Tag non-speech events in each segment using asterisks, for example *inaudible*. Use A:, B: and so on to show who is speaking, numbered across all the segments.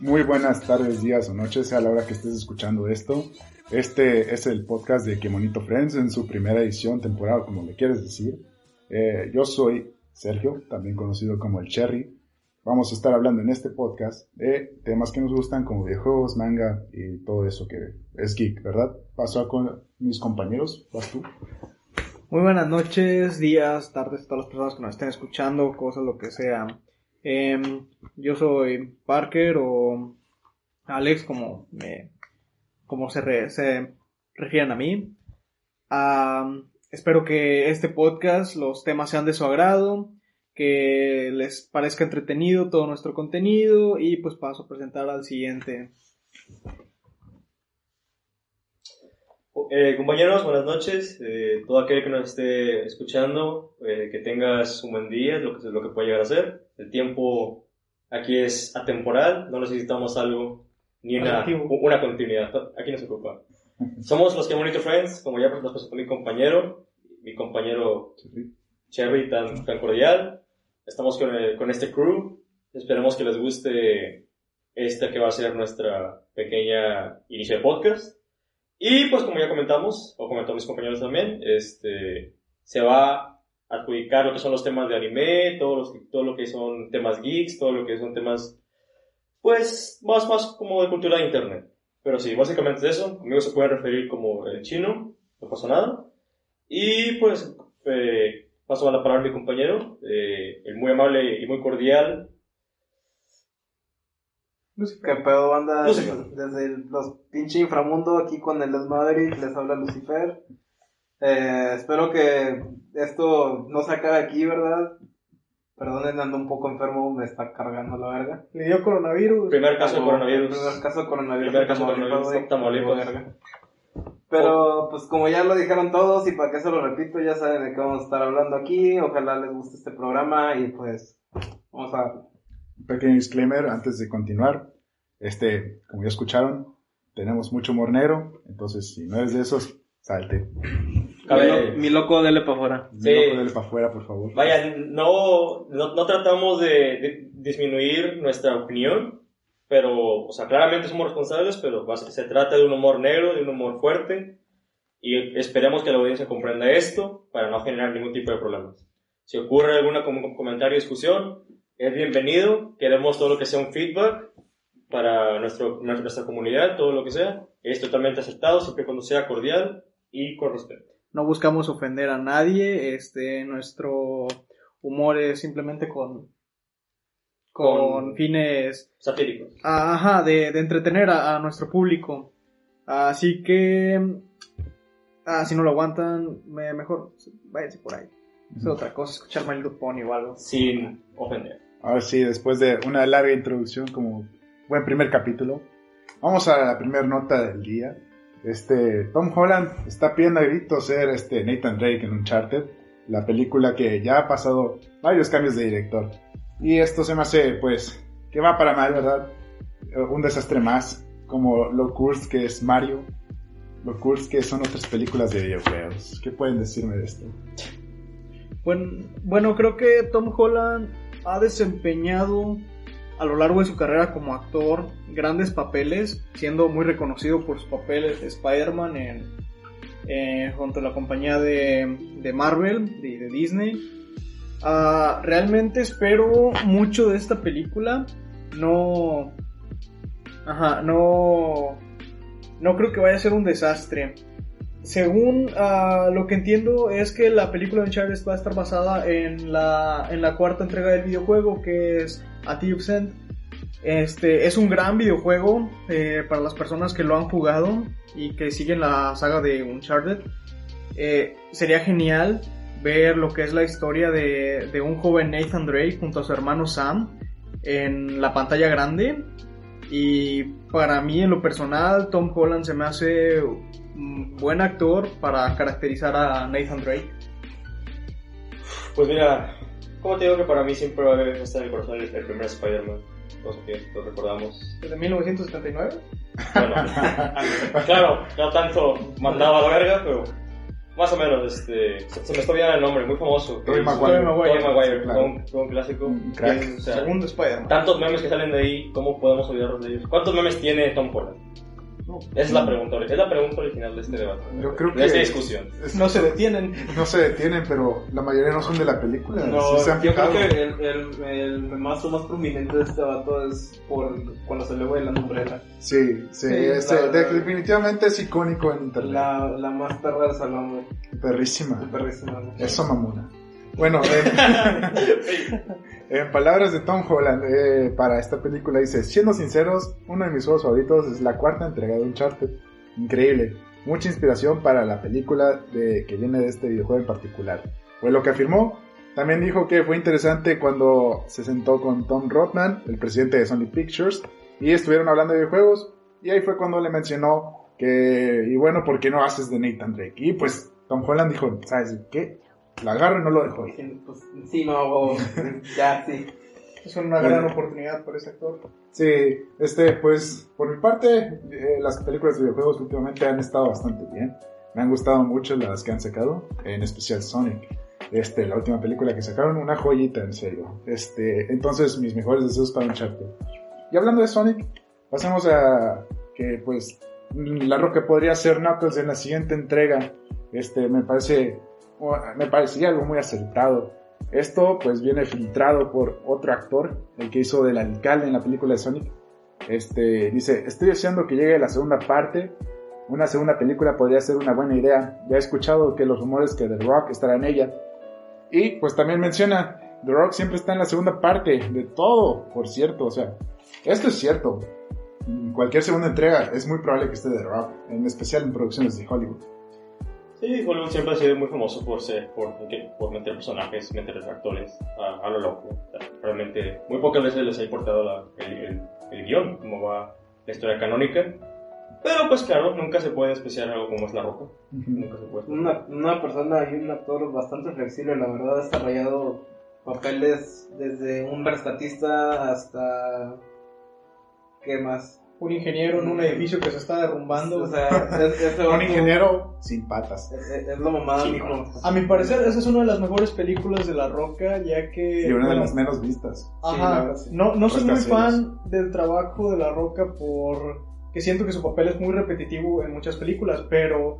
A: Muy buenas tardes, días o noches a la hora que estés escuchando esto. Este es el podcast de Que Monito Friends en su primera edición, temporada, como le quieres decir. Eh, yo soy Sergio, también conocido como el Cherry. Vamos a estar hablando en este podcast de temas que nos gustan como videojuegos, manga y todo eso que es geek, ¿verdad? Paso con mis compañeros, vas tú.
B: Muy buenas noches, días, tardes todas las personas que nos estén escuchando, cosas, lo que sea. Em, yo soy Parker o Alex, como, me, como se, re- se refieren a mí. Am, espero que este podcast, los temas sean de su agrado, que les parezca entretenido todo nuestro contenido y pues paso a presentar al siguiente.
C: Eh, compañeros, buenas noches. Eh, todo aquel que nos esté escuchando, eh, que tengas un buen día, lo que, lo que puede llegar a ser. El tiempo aquí es atemporal, no necesitamos algo, ni una, una continuidad. Aquí no se ocupa. Somos los que Monito Friends, como ya los presentó mi compañero, mi compañero Cherry tan, tan cordial. Estamos con, el- con este crew. Esperemos que les guste esta que va a ser nuestra pequeña inicio de podcast. Y pues como ya comentamos, o comentaron mis compañeros también, este, se va a adjudicar lo que son los temas de anime, todo, los, todo lo que son temas geeks, todo lo que son temas, pues, más, más como de cultura de internet. Pero sí, básicamente es eso. Conmigo se pueden referir como el chino, no pasa nada. Y pues, eh, paso a la palabra a mi compañero, eh, el muy amable y muy cordial.
B: ¿Qué pedo, banda?
C: Lucifer.
B: Desde el- los pinche inframundo aquí con el Desmadre, les habla Lucifer. Eh, espero que esto no se acabe aquí, ¿verdad? Perdonen, ando un poco enfermo, me está cargando la verga. Le dio coronavirus.
C: Primer caso de coronavirus.
B: Primer caso de coronavirus.
C: Primer caso de coronavirus Tamaulipas.
B: Pero, pues como ya lo dijeron todos y para que se lo repito, ya saben de qué vamos a estar hablando aquí. Ojalá les guste este programa y pues vamos a
A: pequeño disclaimer antes de continuar. Este, como ya escucharon, tenemos mucho humor negro, entonces si no eres de esos, salte.
C: Cabe-
B: Mi loco, dele para afuera.
C: Sí.
A: No ponerle para afuera, por favor.
C: Vaya, no, no, no tratamos de, de disminuir nuestra opinión, pero, o sea, claramente somos responsables, pero se trata de un humor negro, de un humor fuerte, y esperemos que la audiencia comprenda esto para no generar ningún tipo de problemas. Si ocurre alguna com- comentario o discusión, es bienvenido, queremos todo lo que sea un feedback para nuestro, nuestra, nuestra comunidad, todo lo que sea, es totalmente aceptado, siempre y cuando sea cordial y con respeto.
B: No buscamos ofender a nadie, este, nuestro humor es simplemente con, con,
C: Con-
B: fines,
C: Satíricos.
B: ajá, de, de entretener a, a nuestro público. Así que, ah, si no lo aguantan, me- mejor váyanse por ahí. Es otra cosa, escuchar My Little Pony o algo.
C: Sin ofender.
A: Ahora sí, después de una larga introducción como buen primer capítulo, vamos a la primera nota del día. Este, Tom Holland está pidiendo a gritos ser este Nathan Drake en Uncharted, la película que ya ha pasado varios cambios de director. Y esto se me hace, pues, que va para mal, ¿verdad? Un desastre más, como lo curse que es Mario, lo curse que son otras películas de videojuegos. ¿Qué pueden decirme de esto?
B: Bueno, bueno, creo que Tom Holland ha desempeñado a lo largo de su carrera como actor grandes papeles, siendo muy reconocido por sus papeles de Spider-Man en, eh, junto a la compañía de, de Marvel, de, de Disney. Ah, realmente espero mucho de esta película. No. Ajá, no. No creo que vaya a ser un desastre. Según ah, lo que entiendo es que la película de Uncharted va a estar basada en la, en la cuarta entrega del videojuego que es A Thief's End. Este es un gran videojuego eh, para las personas que lo han jugado y que siguen la saga de Uncharted. Eh, sería genial ver lo que es la historia de, de un joven Nathan Drake junto a su hermano Sam en la pantalla grande. Y para mí, en lo personal, Tom Holland se me hace buen actor para caracterizar a Nathan Drake.
C: Pues mira, como te digo que para mí siempre va a haber- estar en el corazón el, el primer Spider-Man. Aquí lo recordamos.
B: ¿Desde 1979?
C: Bueno, *laughs* *laughs* claro, no tanto mandaba a la verga, pero más o menos, este, se, se me está olvidando el nombre, muy famoso.
A: Tobey
C: es-
A: Maguire.
C: Tobey Maguire,
A: claro.
C: un, un clásico.
A: Un crack.
C: Que, o sea,
B: Segundo Spider-Man.
C: tantos memes que salen de ahí, ¿cómo podemos olvidarnos de ellos? ¿Cuántos memes tiene Tom Holland? Es la pregunta, es la pregunta original de este debate.
A: Yo creo
C: de esta discusión.
A: es-
B: No se detienen.
A: no se detienen, pero la mayoría no son de la película.
D: No,
A: sí se han
D: yo creo que el, el, el memazo más prominente de este vato es por cuando se le ve la umbrella.
A: Sí, sí,
D: Sí, la- la-
A: definitivamente es icónico en internet.
D: La, la más perra del salón, güey.
A: Perrísima.
D: Perrísima.
A: Eso mamona. Bueno, *laughs* en, *laughs* en palabras de Tom Holland, eh, para esta película dice, siendo sinceros, uno de mis juegos favoritos es la cuarta entrega de Uncharted. Increíble. Mucha inspiración para la película de, que viene de este videojuego en particular. Fue lo que afirmó. También dijo que fue interesante cuando se sentó con Tom Rothman, el presidente de Sony Pictures, y estuvieron hablando de videojuegos. Y ahí fue cuando le mencionó que, y bueno, ¿por qué no haces de Nathan Drake? Y pues Tom Holland dijo, ¿sabes qué? Lo agarro y no lo dejo
D: Pues, sí, no, o- *laughs* ya, sí.
B: Es una gran oportunidad para ese actor.
A: Sí, este, pues, por mi parte, eh, las películas de videojuegos últimamente han estado bastante bien. Me han gustado mucho las que han sacado, en especial Sonic. Este, la última película que sacaron, una joyita, en serio. Este, entonces, mis mejores deseos para Uncharted. Y hablando de Sonic, pasemos a que, pues, la roca podría ser Knuckles en la siguiente entrega. Este, me parece, me parecía algo muy acertado. Esto pues viene filtrado por otro actor, el que hizo del alcalde en la película de Sonic. Este dice, estoy deseando que llegue la segunda parte. Una segunda película podría ser una buena idea. Ya he escuchado que los rumores que The Rock estará en ella. Y pues también menciona, The Rock siempre está en la segunda parte de todo, por cierto. O sea, esto es cierto. Cualquier segunda entrega es muy probable que esté The Rock, en especial en producciones de Hollywood.
C: Sí, Hollywood siempre ha sido muy famoso por ser, por, por meter personajes, meter actores a, a lo loco. O sea, realmente, muy pocas veces les ha importado la- el, el, el guion, cómo va la historia canónica. Pero pues claro, nunca se puede especiar algo como es La Roca. Nunca se puede.
D: Una, una persona y un actor bastante flexible, la verdad, ha desarrollado papeles desde un rescatista hasta... ¿Qué más?
B: Un ingeniero en un edificio que se está derrumbando.
D: O sea, es, ese *laughs*
A: Un ingeniero sin patas.
D: Es, es- lo
C: Sí,
D: mijo.
B: A mi parecer, esa es una de las mejores películas de La Roca, ya que...
A: Y una de las menos vistas.
B: Ajá,
D: sí.
B: no, no soy muy fan del trabajo de La Roca por que siento que su papel es muy repetitivo en muchas películas, pero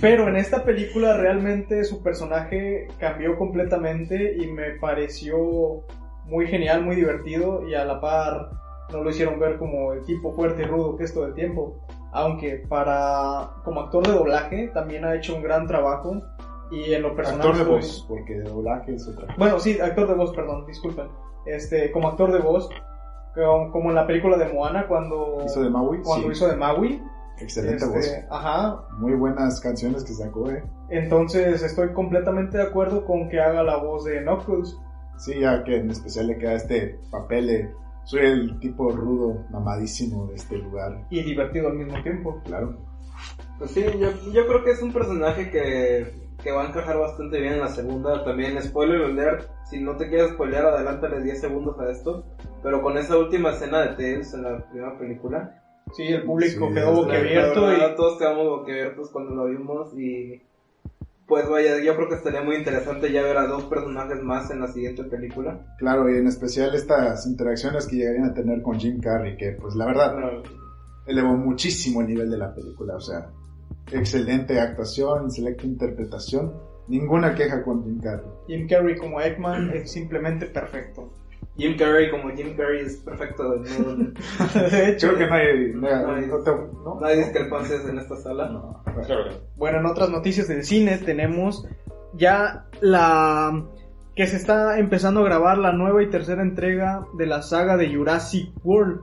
B: pero en esta película realmente su personaje cambió completamente y me pareció muy genial, muy divertido y a la par no lo hicieron ver como el tipo fuerte y rudo que es todo el tiempo. Aunque para como actor de doblaje también ha hecho un gran trabajo y en lo personal
A: Actor de
B: estoy-
A: voz, porque de doblaje es otra.
B: bueno, sí, actor de voz, perdón, disculpen. Este, como actor de voz, como, como en la película de Moana cuando
A: Hizo de Maui,
B: cuando
A: sí.
B: hizo de Maui.
A: Excelente
B: Este,
A: voz.
B: Ajá.
A: Muy buenas canciones que sacó, eh.
B: Entonces estoy completamente de acuerdo con que haga la voz de Knuckles.
A: Sí, ya que en especial le queda este papel de soy el tipo rudo, mamadísimo de este lugar.
B: Y divertido al mismo tiempo.
A: Claro.
D: Pues sí, yo, yo creo que es un personaje que, que va a encajar bastante bien en la segunda. También, spoiler alert, si no te quieres spoilear, adelántale 10 segundos a esto. Pero con esa última escena de Tails en la primera película,
B: Sí, el público
A: Sí,
B: quedó boquiabierto y
D: todos quedamos boquiabiertos cuando lo vimos y pues vaya, yo creo que estaría muy interesante ya ver a dos personajes más en la siguiente película.
A: Claro, y en especial estas interacciones que llegarían a tener con Jim Carrey, que pues la verdad elevó muchísimo el nivel de la película. O sea, excelente actuación, excelente interpretación. Ninguna queja con Jim Carrey.
B: Jim Carrey como Eggman es simplemente perfecto.
D: Jim Carrey como Jim Carrey es perfecto. No, *laughs*
B: De hecho,
A: Creo que no hay, no te- ¿no?
D: no hay discrepancias en esta sala.
A: No,
C: Claro.
B: Bueno, en otras noticias del cine tenemos ya la que se está empezando a grabar la nueva y tercera entrega de la saga de Jurassic World.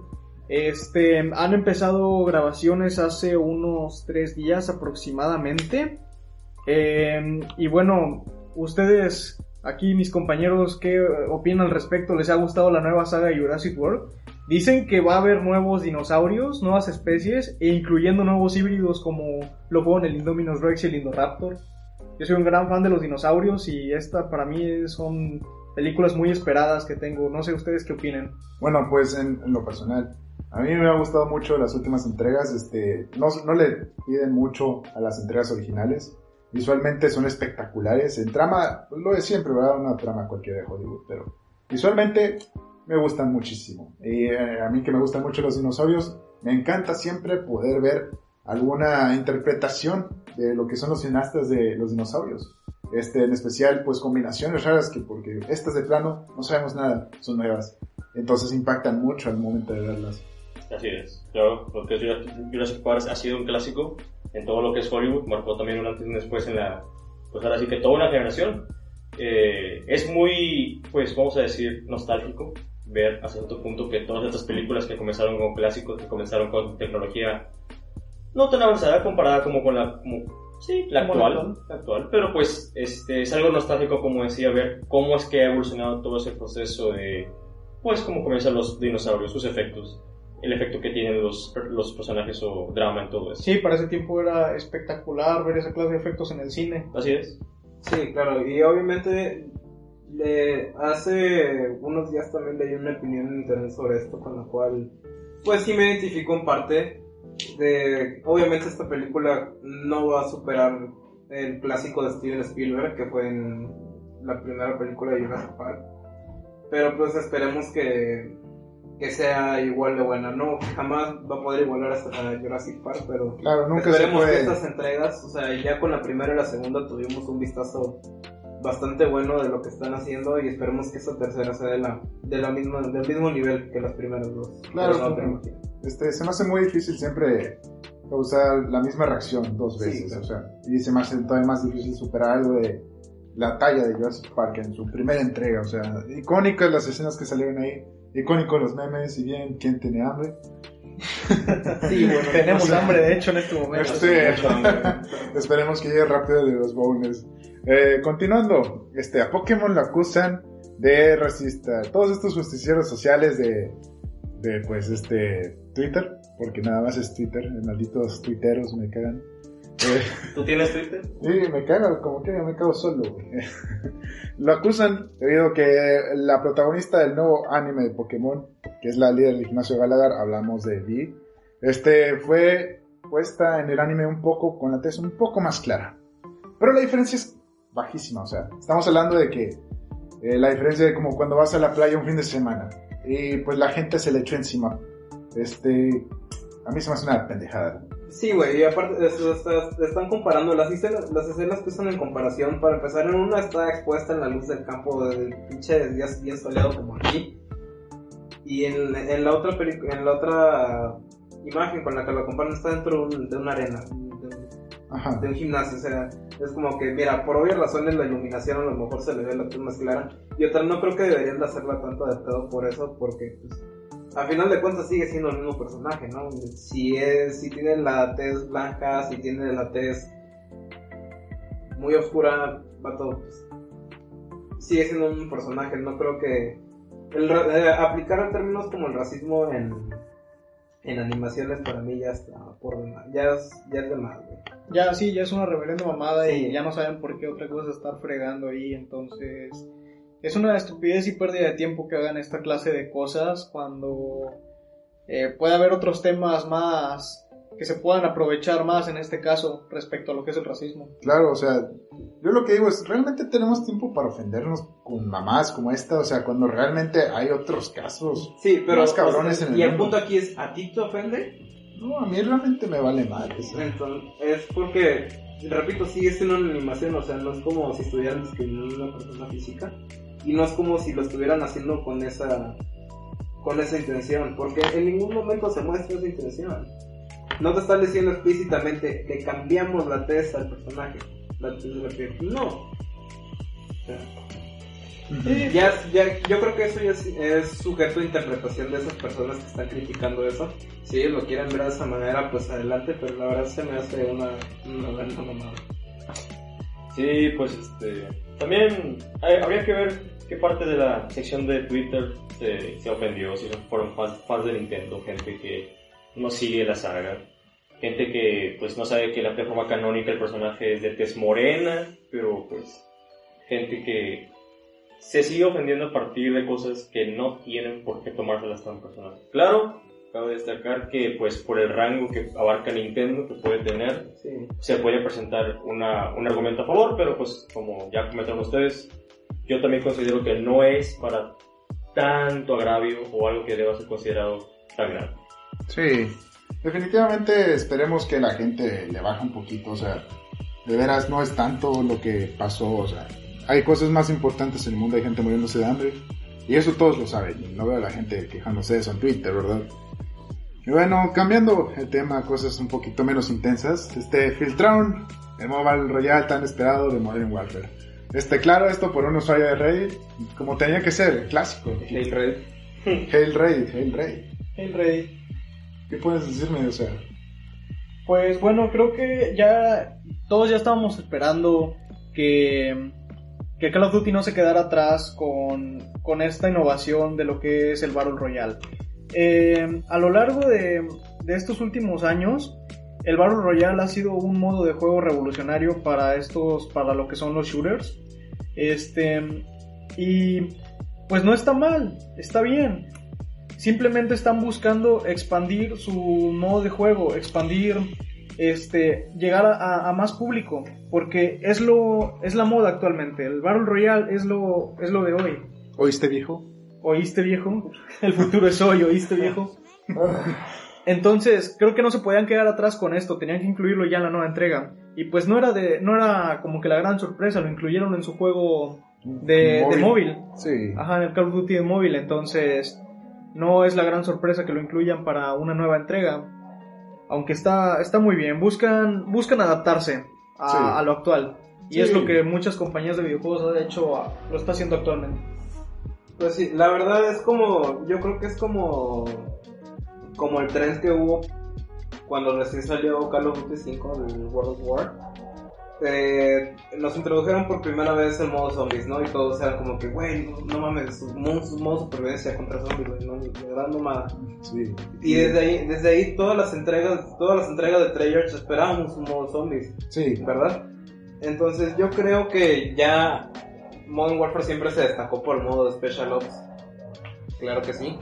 B: Este, han empezado grabaciones hace unos tres días aproximadamente. Eh, y bueno, ustedes, aquí mis compañeros, ¿qué opinan al respecto? ¿Les ha gustado la nueva saga de Jurassic World? Dicen que va a haber nuevos dinosaurios, nuevas especies, e incluyendo nuevos híbridos como lo fueron el Indominus Rex y el Indoraptor. Yo soy un gran fan de los dinosaurios y esta para mí son películas muy esperadas que tengo. No sé ustedes qué opinen.
A: Bueno, pues en, en lo personal, a mí me ha gustado mucho las últimas entregas. Este, no, no le piden mucho a las entregas originales. Visualmente son espectaculares. En trama, pues lo de siempre, ¿verdad? Una trama cualquiera de Hollywood, pero visualmente me gustan muchísimo. Y eh, a mí que me gustan mucho los dinosaurios, me encanta siempre poder ver alguna interpretación de lo que son los cineastas de los dinosaurios. Este, en especial, pues combinaciones raras que porque estas de plano no sabemos nada, son nuevas. Entonces impactan mucho al momento de verlas.
C: Así es, claro, porque Jurassic Park ha sido un clásico en todo lo que es Hollywood, marcó también un antes y un después en la, pues ahora sí que toda una generación. Eh, es muy, pues vamos a decir, nostálgico ver hasta cierto punto que todas estas películas que comenzaron con clásicos, que comenzaron con tecnología no tan avanzada comparada como con la, como, sí, la actual, la actual, pero pues este, es algo nostálgico como decía, ver cómo es que ha evolucionado todo ese proceso de, pues cómo comienzan los dinosaurios, sus efectos, el efecto que tienen los, los personajes o drama en todo eso.
B: Sí, para ese tiempo era espectacular ver esa clase de efectos en el cine.
C: Así es.
D: Sí, claro, y obviamente le, hace unos días también leí una opinión en internet sobre esto con la cual pues sí me identifico en parte de obviamente esta película no va a superar el clásico de Steven Spielberg que fue en la primera película de Jurassic Park pero pues esperemos que que sea igual de buena no jamás va a poder igualar a a Jurassic Park pero
A: Claro, nunca se
D: Esperemos que estas entregas, o sea, ya con la primera y la segunda tuvimos un vistazo bastante bueno de lo que están haciendo y esperemos que esta tercera sea de la, de la misma, del mismo nivel que las primeras dos.
A: Claro,
D: no,
A: Este, se me hace muy difícil siempre causar la misma reacción dos veces. O sea, y se me hace todavía más difícil superar algo de la talla de Jurassic Park en su primera entrega. O sea, icónicas las escenas que salieron ahí, icónicos los memes, y bien, ¿quién tiene hambre? *laughs*
D: Sí, bueno,
B: Tenemos
A: o sea,
B: hambre, de hecho, en este momento.
A: Este, *laughs* Esperemos que llegue rápido de los bowlers. Eh, continuando, este, a Pokémon lo acusan de racista. Todos estos justicieros sociales de, de pues, este, Twitter, porque nada más es Twitter, malditos tuiteros me cagan. *laughs*
C: ¿Tú tienes Twitter?
A: Sí, me cago, como que me cago solo. *laughs* Lo acusan debido que la protagonista del nuevo anime de Pokémon, que es la líder del gimnasio Galagar, hablamos de Vi, este, fue puesta en el anime un poco, con la tez un poco más clara. Pero la diferencia es bajísima, o sea, estamos hablando de que eh, la diferencia de como cuando vas a la playa un fin de semana y pues la gente se le echó encima. Este, a mí se me hace una pendejada.
D: Sí, güey, y aparte es- es- están comparando las escenas, las escenas que están en comparación. Para empezar, en una está expuesta en la luz del campo del pinche día bien soleado como aquí. Y en, en la otra en la otra imagen con la que la comparan está dentro de, un- de una arena, de, un-
A: Ajá.
D: de un gimnasio. O sea, es como que, mira, por obvias razones la iluminación a lo mejor se le ve la luz más clara. Y otra, no creo que deberían de hacerla tanto de pedo por eso, porque pues, a final de cuentas sigue siendo el mismo personaje, ¿no? Si es, si tiene la tez blanca, si tiene la tez muy oscura, vato, pues, sigue siendo un personaje, no creo que el, eh, aplicar términos como el racismo en, en animaciones para mí ya está por demás, ya es, ya es de más, güey.
B: Ya, sí, ya es una reverenda mamada
D: Sí.
B: y ya no saben por qué otra cosa estar fregando ahí, entonces es una estupidez y pérdida de tiempo que hagan esta clase de cosas cuando eh, puede haber otros temas más que se puedan aprovechar más en este caso respecto a lo que es el racismo.
A: Claro, o sea, yo lo que digo es, realmente tenemos tiempo para ofendernos con mamás como esta, o sea, cuando realmente hay otros casos.
D: Sí, pero
A: Más cabrones
D: o sea,
A: en el
D: y el
A: mundo.
D: punto aquí es, ¿a ti te ofende?
A: No, a mí realmente me vale mal.
D: Entonces, es porque, repito, sigue siendo una animación, o sea, no es como si estuvieran discriminando a una persona física y no es como si lo estuvieran haciendo con esa con esa intención, porque en ningún momento se muestra esa intención. No te están diciendo explícitamente que cambiamos la tez al personaje, la tez de la piel. No. O sea, Ya, ya, yo creo que eso ya es, es sujeto a interpretación de esas personas que están criticando eso. Si ellos lo quieren ver de esa manera, pues adelante, pero la verdad se me hace una, una gran mamada.
C: Sí, pues este. También hay- habría que ver qué parte de la sección de Twitter se, se ofendió. Si fueron fans, fans de Nintendo, gente que no sigue la saga, gente que pues no sabe que la plataforma canónica el personaje es de tez morena, pero pues gente que se sigue ofendiendo a partir de cosas que no tienen por qué tomárselas tan personales. Claro, cabe destacar que pues por el rango que abarca Nintendo que puede tener,
D: Sí.
C: se puede presentar una, un argumento a favor, pero pues como ya comentaron ustedes, yo también considero que no es para tanto agravio o algo que deba ser considerado tan grave.
A: Sí, definitivamente esperemos que la gente le baje un poquito, o sea, de veras no es tanto lo que pasó, o sea, hay cosas más importantes en el mundo, hay gente muriéndose de hambre, y eso todos lo saben, no veo a la gente quejándose de eso en Twitter, ¿verdad? Y bueno, cambiando el tema, a cosas un poquito menos intensas, este, filtraron el Mobile Royale tan esperado de Modern Warfare. Este, claro, esto por un usuario de Reddit, como tenía que ser, el clásico.
D: Hey, Red.
A: Hail Reddit, Hail Reddit.
B: El rey.
A: ¿Qué puedes decirme? O sea,
B: Pues bueno, creo que ya todos ya estábamos esperando que, que Call of Duty no se quedara atrás con, con esta innovación de lo que es el Battle Royale. Eh, a lo largo de, de estos últimos años, el Battle Royale ha sido un modo de juego revolucionario para estos, para lo que son los shooters. Este, y pues no está mal, está bien. Simplemente están buscando expandir su modo de juego, expandir, este, llegar a, a más público, porque es lo, es la moda actualmente. El Battle Royale es lo, es lo de hoy.
A: ¿oíste viejo?
B: ¿Oíste viejo? El futuro es hoy, ¿oíste viejo? *laughs* Entonces, creo que no se podían quedar atrás con esto, tenían que incluirlo ya en la nueva entrega. Y pues no era de, no era como que la gran sorpresa, lo incluyeron en su juego de, de móvil.
A: Sí.
B: Ajá, en el Call of Duty de móvil, entonces no es la gran sorpresa que lo incluyan para una nueva entrega. Aunque está, está muy bien, buscan, buscan adaptarse a,
A: Sí.
B: a lo actual. Y
A: Sí.
B: es lo que muchas compañías de videojuegos de hecho lo está haciendo actualmente.
D: Pues sí, la verdad es como, yo creo que es como, como el tren que hubo cuando recién salió Call of Duty 5 del World of War. Eh, nos introdujeron por primera vez el modo zombies, ¿no? Y todos eran como que, güey, no, no mames, modo, modo supervivencia contra zombies, no, de verdad no mames.
A: Sí.
D: Y desde ahí, desde ahí todas las entregas, todas las entregas de Treyarch esperábamos un modo zombies.
A: Sí.
D: ¿verdad? Entonces yo creo que ya Modern Warfare siempre se destacó por el modo de Special Ops. Claro que sí.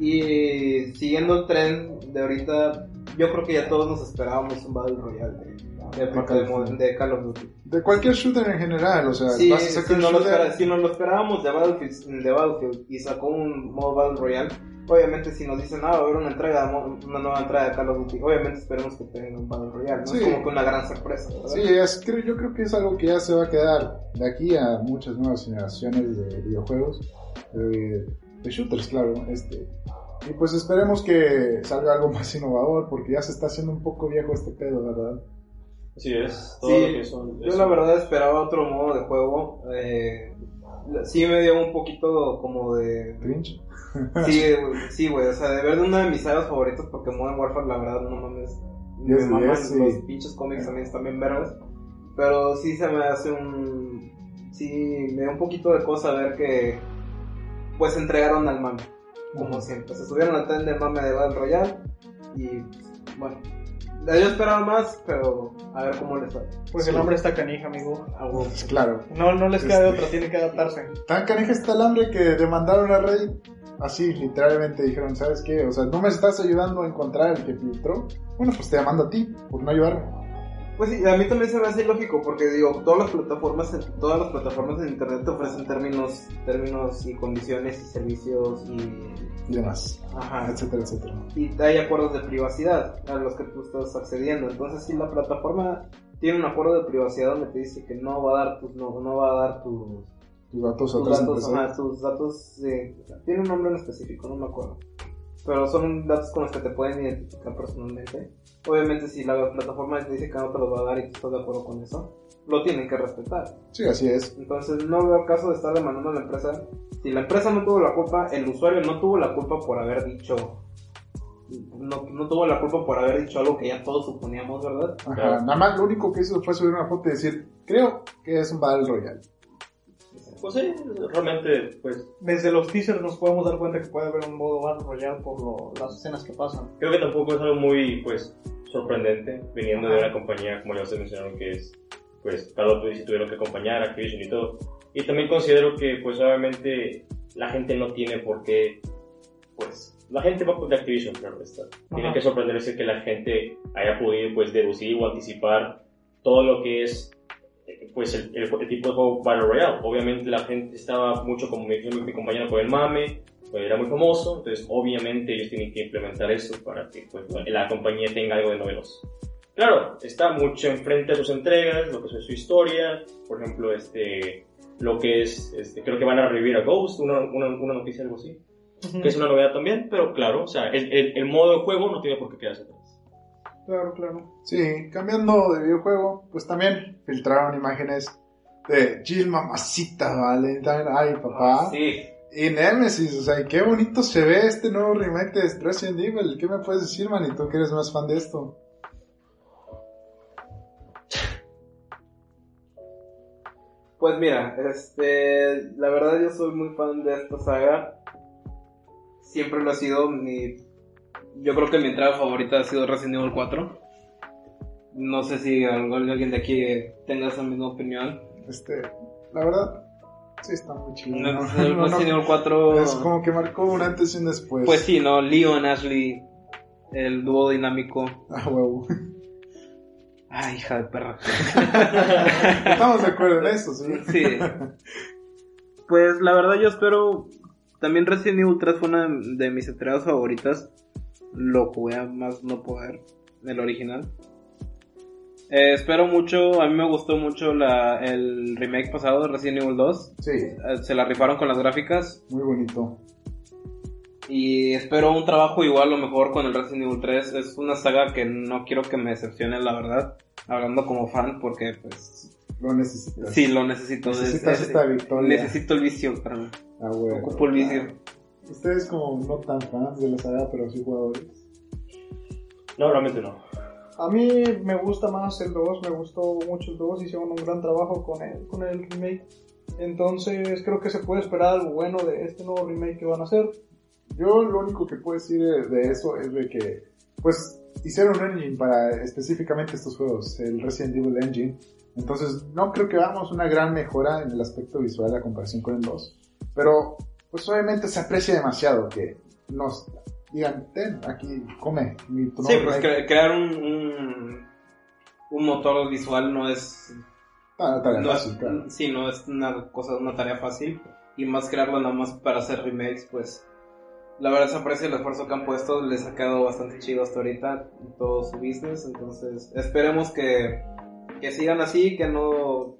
D: Y siguiendo el tren de ahorita, yo creo que ya todos nos esperábamos un Battle Royale de, de, de- de- Call of Duty.
A: De cualquier shooter en general, o sea,
D: Sí,
A: vas a
D: si, no lo espera- si nos lo esperábamos de Battlefield, de Battlefield y sacó un modo Battle Royale, obviamente si nos dicen, ah, va a haber una entrega, una nueva entrega de Call of Duty, obviamente esperemos que tenga un Battle Royale, ¿no?
A: Sí.
D: Es como que una gran sorpresa, ¿verdad?
A: Sí, es, yo creo que es algo que ya se va a quedar de aquí a muchas nuevas generaciones de videojuegos, de, de shooters, claro. Este. Y pues esperemos que salga algo más innovador, porque ya se está haciendo un poco viejo este pedo, ¿verdad?
C: Así es, todo
D: Sí,
C: lo que son.
D: Yo
C: es-
D: la verdad esperaba otro modo de juego. Eh, sí me dio un poquito como de...
A: Cringe. *laughs*
D: Sí, güey, sí, güey. O sea, de ver una de mis sagas favoritas porque Modern Warfare, la verdad, no mames. Me
A: de
D: maman
A: diez, sí.
D: los pinches cómics también están bien vergas. Pero sí se me hace un... Sí, me dio un poquito de cosa ver que... Pues entregaron al mame. Como siempre. Se subieron al tren del mame de Battle Royale. Y... Bueno. Yo esperaba más, pero a ver cómo les va.
B: Pues
A: Sí.
B: el hambre está canija, amigo.
D: A huevo.
A: Pues claro.
B: No, no les queda de
A: Este.
B: otra, tienen que adaptarse.
A: Tan canija está el hambre que demandaron a Reddit. Así, literalmente dijeron, ¿sabes qué? O sea, no me estás ayudando a encontrar el que filtró. Bueno, pues te demando a ti por no ayudarme.
D: Pues sí, a mí también se me hace ilógico porque digo, todas las plataformas, todas las plataformas en internet te ofrecen términos, términos y condiciones y servicios y,
A: Y demás.
D: ajá,
A: Etcétera, etcétera.
D: y hay acuerdos de privacidad a los que tú estás accediendo. Entonces, si la plataforma tiene un acuerdo de privacidad donde te dice que no va a dar tus, no, no va a dar tus,
A: Tus datos a
D: tus datos, ajá, tus datos, de- tiene un nombre en específico, no me acuerdo. Pero son datos con los que te pueden identificar personalmente. Obviamente si la plataforma te dice que no te los va a dar y tú estás de acuerdo con eso, lo tienen que respetar.
A: Sí, así es.
D: Entonces no veo caso de estar demandando a la empresa. Si la empresa no tuvo la culpa, el usuario no tuvo la culpa por haber dicho... No, no tuvo la culpa por haber dicho algo que ya todos suponíamos, ¿verdad?
A: Ajá. Nada más lo único que hizo fue subir una foto y decir, creo que es un Battle Royale.
C: Pues sí, realmente, pues
B: Desde los teasers nos podemos dar cuenta que puede haber un modo Battle Royale por lo- las escenas que pasan.
C: creo que tampoco es algo muy, pues, sorprendente viniendo de una compañía como ya ustedes mencionaron que es, pues, Call of Duty tuvieron que acompañar Activision y todo. Y también considero que, pues, obviamente la gente no tiene por qué, pues, la gente va de Activision, claro está. Tiene
B: Ajá.
C: que sorprenderse que la gente haya podido, pues, deducir o anticipar todo lo que es eh, pues el, el- el tipo de juego Battle Royale. Obviamente la gente estaba mucho, como dijo mi compañero, con el mame, pues era muy famoso, entonces obviamente ellos tienen que implementar eso para que pues, la compañía tenga algo de novedoso. Claro, está mucho enfrente a sus entregas, lo que es su historia, por ejemplo, este, lo que es, este, creo que van a revivir a Ghost, una, una, una noticia algo así, que es una novedad también, pero claro, o sea, el, el, el modo de juego no tiene por qué quedarse atrás.
B: Claro, claro.
A: Sí, cambiando de videojuego, pues también filtraron imágenes de Jill Mamacita Valentine. Ay, papá.
D: Sí.
A: Y Nemesis, o sea, y qué bonito se ve este nuevo remake de Resident Evil. ¿Qué me puedes decir, manito, que eres más fan de esto?
D: Pues mira, este, la verdad yo soy muy fan de esta saga. Siempre lo ha sido mi, yo creo que mi entrada favorita ha sido Resident Evil 4. No sé si alguien de aquí tenga esa misma opinión.
A: Este, la verdad, sí está muy chido.
D: No,
A: ¿no? *laughs*
D: Resident
A: no,
D: Evil 4,
A: es como que marcó un antes y un después.
D: pues sí, no, Leon, Ashley, el dúo dinámico.
A: Ah, huevo.
D: Ay, hija de perra. *laughs*
A: Estamos de acuerdo en eso, sí.
D: Sí. *laughs* Pues la verdad yo espero. También Resident Evil 3 fue una de mis entregas favoritas. Lo jugué a más no poder. El original. Eh, espero mucho. A mí me gustó mucho la, el remake pasado de Resident Evil 2.
A: Sí,
D: Eh, Se la rifaron con las gráficas.
A: muy bonito.
D: Y espero un trabajo igual o mejor con el Resident Evil 3. Es una saga que no quiero que me decepcione, la verdad. Hablando como fan, porque pues.
A: Lo necesitas.
D: Sí, lo necesito.
A: Necesitas
D: Es-
A: esta victoria.
D: Necesito el vicio, carnal.
A: Ah, huevo.
D: Ocupo el vicio.
A: Ustedes como no tan fans de la saga, pero sí jugadores.
C: No, realmente no.
B: A mí me gusta más el 2, me gustó mucho el 2, hicieron un gran trabajo con el, con el remake. Entonces creo que se puede esperar algo bueno de este nuevo remake que van a hacer.
A: Yo lo único que puedo decir de, de eso es de que, pues, hicieron un engine para específicamente estos juegos, el Resident Evil Engine. Entonces, no creo que hagamos una gran mejora en el aspecto visual a comparación con el 2. Pero, pues, obviamente se aprecia demasiado que nos digan, ten, aquí, come. mi-
D: Sí, pues
A: remake".
D: cre- crear un, un, un motor visual no es,
A: Ah, tarea
D: no es-
A: fácil, claro.
D: sí, no es una cosa, una tarea fácil. Y más crearlo nada más para hacer remakes, pues la verdad se aprecia el esfuerzo que han puesto, les ha quedado bastante chido hasta ahorita en todo su business. Entonces esperemos que, que sigan así, que no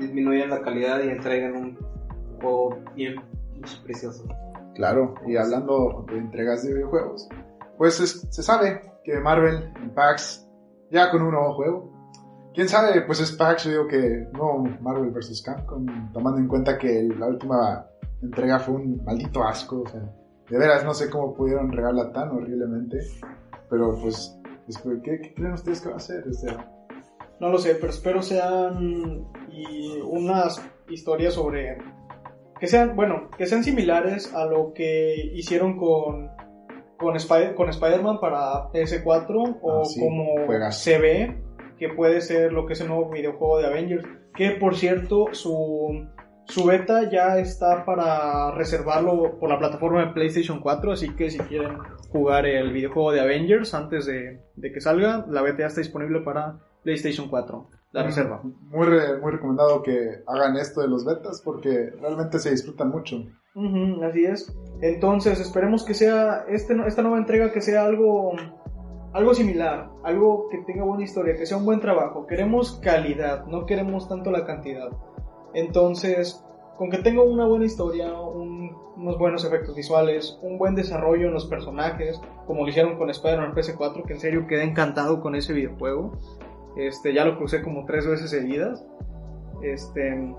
D: disminuyan la calidad y entreguen un juego bien precioso.
A: Claro, y hablando de entregas de videojuegos, pues es- se sabe que Marvel en PAX ya con un nuevo juego. Quién sabe, pues es PAX, yo digo que no Marvel vs. Capcom, tomando en cuenta que la última entrega fue un maldito asco, o sea, de veras no sé cómo pudieron regalarla tan horriblemente, pero pues, espero- ¿qué, qué creen ustedes que va a ser? O sea,
B: No lo sé, pero espero sean y unas historias sobre que sean, bueno, que sean similares a lo que hicieron con con, con Spider-Man para PS4 o
A: Ah, sí,
B: como
A: juegazo.
B: se ve que puede ser lo que es el nuevo videojuego de Avengers, que por cierto su su beta ya está para reservarlo por la plataforma de PlayStation 4, así que si quieren jugar el videojuego de Avengers antes de, de que salga, la beta ya está disponible para PlayStation 4, la reserva.
A: muy, re- muy recomendado que hagan esto de los betas porque realmente se disfrutan mucho.
B: Ujú, así es. Entonces, esperemos que sea este, esta nueva entrega que sea algo algo similar, algo que tenga buena historia, que sea un buen trabajo. Queremos calidad, no queremos tanto la cantidad. Entonces, con que tenga una buena historia, un unos buenos efectos visuales, un buen desarrollo en los personajes, como lo hicieron con Spider-Man PS4, que en serio quedé encantado con ese videojuego. Este, ya lo crucé como tres veces seguidas. Este,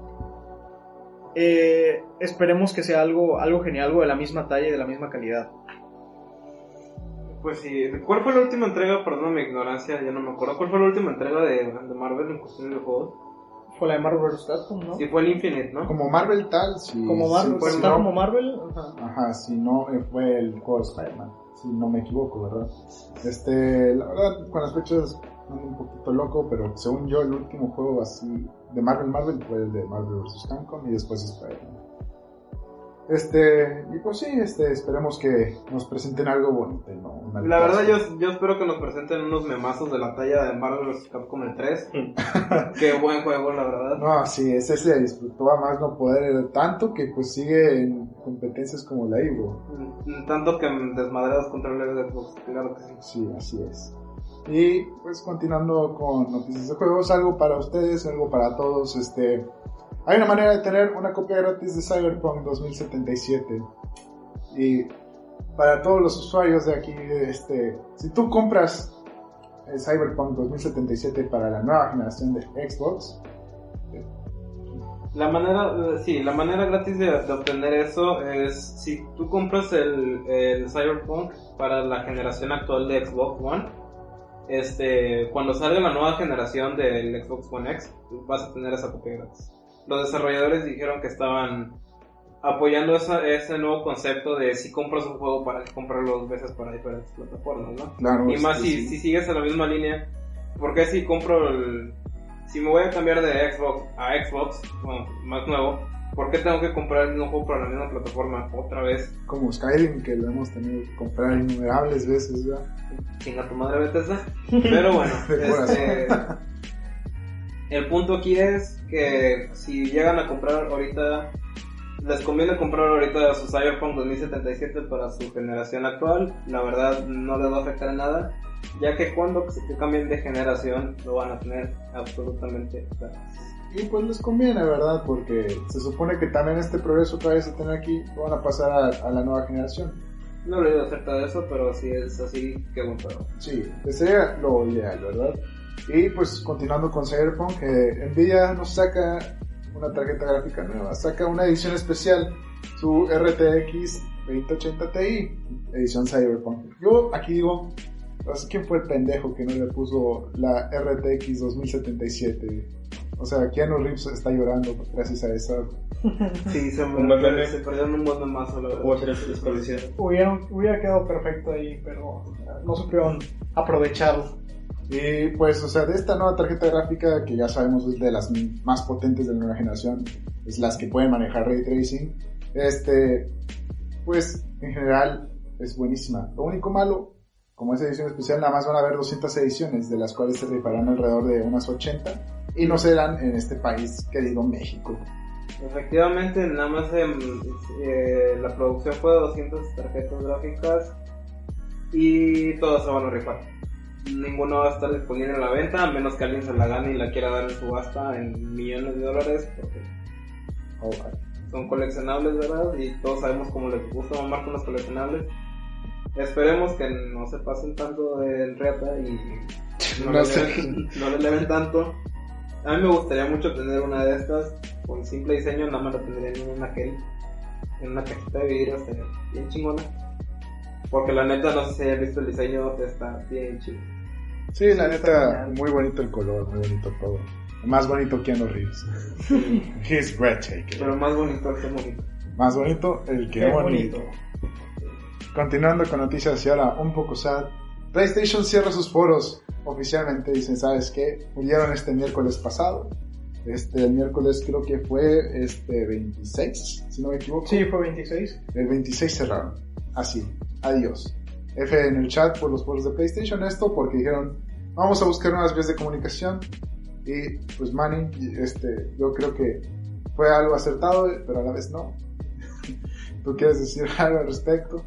B: eh, esperemos que sea algo, algo genial, algo de la misma talla y de la misma calidad.
D: Pues sí, ¿cuál fue la última entrega? Perdón mi ignorancia, ya no me acuerdo. ¿Cuál fue la última entrega de, de Marvel en cuestión de juegos?
B: Fue la de Marvel vs. Capcom, ¿no?
D: Sí, fue el Infinite, ¿no?
A: Como Marvel tal, si,
B: como Marvel, pues,
A: no-
B: como Marvel. Ajá.
A: Ajá, si no eh, fue el juego de Spider-Man, si no me equivoco, ¿verdad? Este, la verdad, con las fechas ando un poquito loco, pero según yo, el último juego así de Marvel Marvel fue el de Marvel vs. Capcom y después Spider-Man. Este, y pues sí, este, esperemos que nos presenten algo bonito, ¿no? Una
D: La verdad, yo, yo espero que nos presenten unos memazos de la talla de Marvel vs. Capcom el *laughs* 3. Qué buen juego, la verdad.
A: No, sí, ese se disfrutó a más no poder, tanto que pues sigue en competencias como la Evo.
D: Mm, Tanto que desmadré los controles de Xbox, claro que sí.
A: Sí, así es. Y pues continuando con noticias de juegos, algo para ustedes, algo para todos. Este, hay una manera de tener una copia gratis de Cyberpunk 2077. Y para todos los usuarios de aquí, este, si tú compras el Cyberpunk 2077 para la nueva generación de Xbox,
D: La manera, sí, la manera gratis de, de obtener eso es si tú compras el, el Cyberpunk para la generación actual de Xbox One, este, cuando salga la nueva generación del Xbox One X, vas a tener esa copia gratis. Los desarrolladores dijeron que estaban apoyando esa- ese nuevo concepto de si compras un juego para comprarlo dos veces para diferentes plataformas, ¿no?
A: claro.
D: Y más si,
A: sí.
D: si sigues en la misma línea, porque si compro el... Si me voy a cambiar de Xbox a Xbox, bueno, más nuevo, ¿por qué tengo que comprar el mismo juego para la misma plataforma otra vez?
A: Como Skyrim, que lo hemos tenido que comprar innumerables veces, ¿verdad?
D: Chinga tu madre Bethesda. Pero bueno, *laughs* este, el punto aquí es que si llegan a comprar ahorita, les conviene comprar ahorita su Cyberpunk 2077 para su generación actual. La verdad no les va a afectar en nada, ya que cuando se cambien de generación lo van a tener absolutamente gratis.
A: Y pues les conviene, ¿verdad? Porque se supone que también este progreso que vais a tener aquí lo van a pasar a, a la nueva generación.
D: No he leído acerca de eso, pero si es así, qué buen juego.
A: Sí, sería lo ideal, ¿verdad? Y pues continuando con Cyberpunk, Nvidia nos saca una tarjeta gráfica nueva, saca una edición especial, su RTX 2080 Ti, edición Cyberpunk. Yo aquí digo, pues, ¿quién fue el pendejo que no le puso la RTX 2077? O sea, Keanu Reeves está llorando gracias a esa *laughs*
D: Sí, se,
C: meme.
D: se perdieron un buen mazo, la verdad.
C: ¿Cómo hacer esa desperdiciar?
B: Hubieron, hubiera quedado perfecto ahí, pero no supieron aprovecharlo.
A: Y pues, o sea, de esta nueva tarjeta gráfica que ya sabemos es de las más potentes de la nueva generación, es las que pueden manejar ray tracing, este, pues en general es buenísima. Lo único malo, como es edición especial, nada más van a haber 200 ediciones, de las cuales se rifarán alrededor de unas 80 y no serán en este país querido México.
D: Efectivamente, nada más eh, la producción fue de 200 tarjetas gráficas y todas se van a rifar. Ninguna va a estar disponible en la venta, a menos que alguien se la gane y la quiera dar en subasta en millones de dólares, porque
A: Alright.
D: son coleccionables, ¿verdad? Y todos sabemos cómo les gusta mamar con los coleccionables. Esperemos que no se pasen tanto de reta y *laughs* no,
A: No
D: le no le eleven tanto. A mí me gustaría mucho tener una de estas, con simple diseño, nada más la tendría en una en una cajita de vidrio, estaría bien chingona. Porque la neta, no sé si hayan visto el diseño, está bien chido.
A: Sí, la neta, muy bonito el color, muy bonito todo. Más bonito Keanu Reeves. He's breathtaking.
D: Pero más bonito que bonito.
A: Más bonito el que bonito.
B: bonito.
A: Continuando con noticias y ahora un poco sad. PlayStation cierra sus foros oficialmente. Dicen, ¿sabes qué? Murieron este miércoles pasado. Este, el miércoles creo que fue este 26, si no me equivoco.
B: Sí, fue 26.
A: El 26 cerraron. Así. Adiós. F en el chat por los foros de PlayStation. Esto porque dijeron, vamos a buscar nuevas vías de comunicación. Y pues Manny, este, yo creo que fue algo acertado, pero a la vez no. *laughs* ¿Tú quieres decir algo al respecto?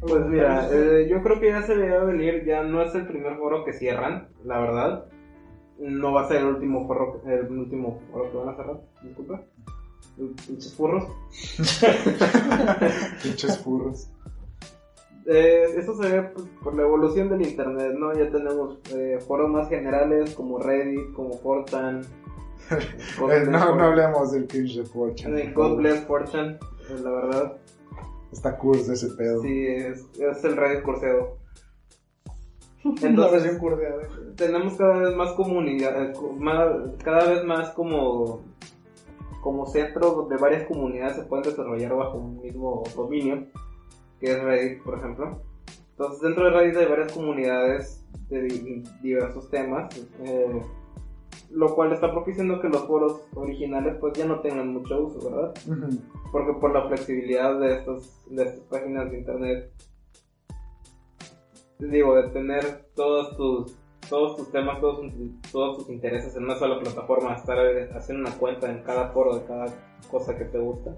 D: Pues mira, eh, yo creo que ya se veía venir, ya no es el primer foro que cierran, la verdad. No va a ser el último foro, el último foro que van a cerrar, disculpa. Pinches furros. *laughs*
A: Pinches furros.
D: Eh, eso se ve pues, por la evolución del internet, ¿no? Ya tenemos eh, foros más generales como Reddit, como Fortan. *laughs*
A: Eh, no, no hablemos del cringe de Fortune.
D: Fortune, eh, la verdad.
A: Está curso ese pedo.
D: Sí, es, es el Reddit curseado. *laughs*
B: la
D: Entonces,
B: curdeada.
D: tenemos cada vez más comunidad, eh, más- cada vez más como, como centro donde varias comunidades se pueden desarrollar bajo un mismo dominio, que es Reddit, por ejemplo. Entonces, dentro de Reddit hay varias comunidades de di- diversos temas, eh, lo cual está propiciando que los foros originales pues ya no tengan mucho uso, ¿verdad? Porque por la flexibilidad de estas, de estas páginas de internet, digo, de tener todos tus, todos tus temas, todos, tus- todos tus intereses en una sola plataforma, estar haciendo una cuenta en cada foro de cada cosa que te gusta,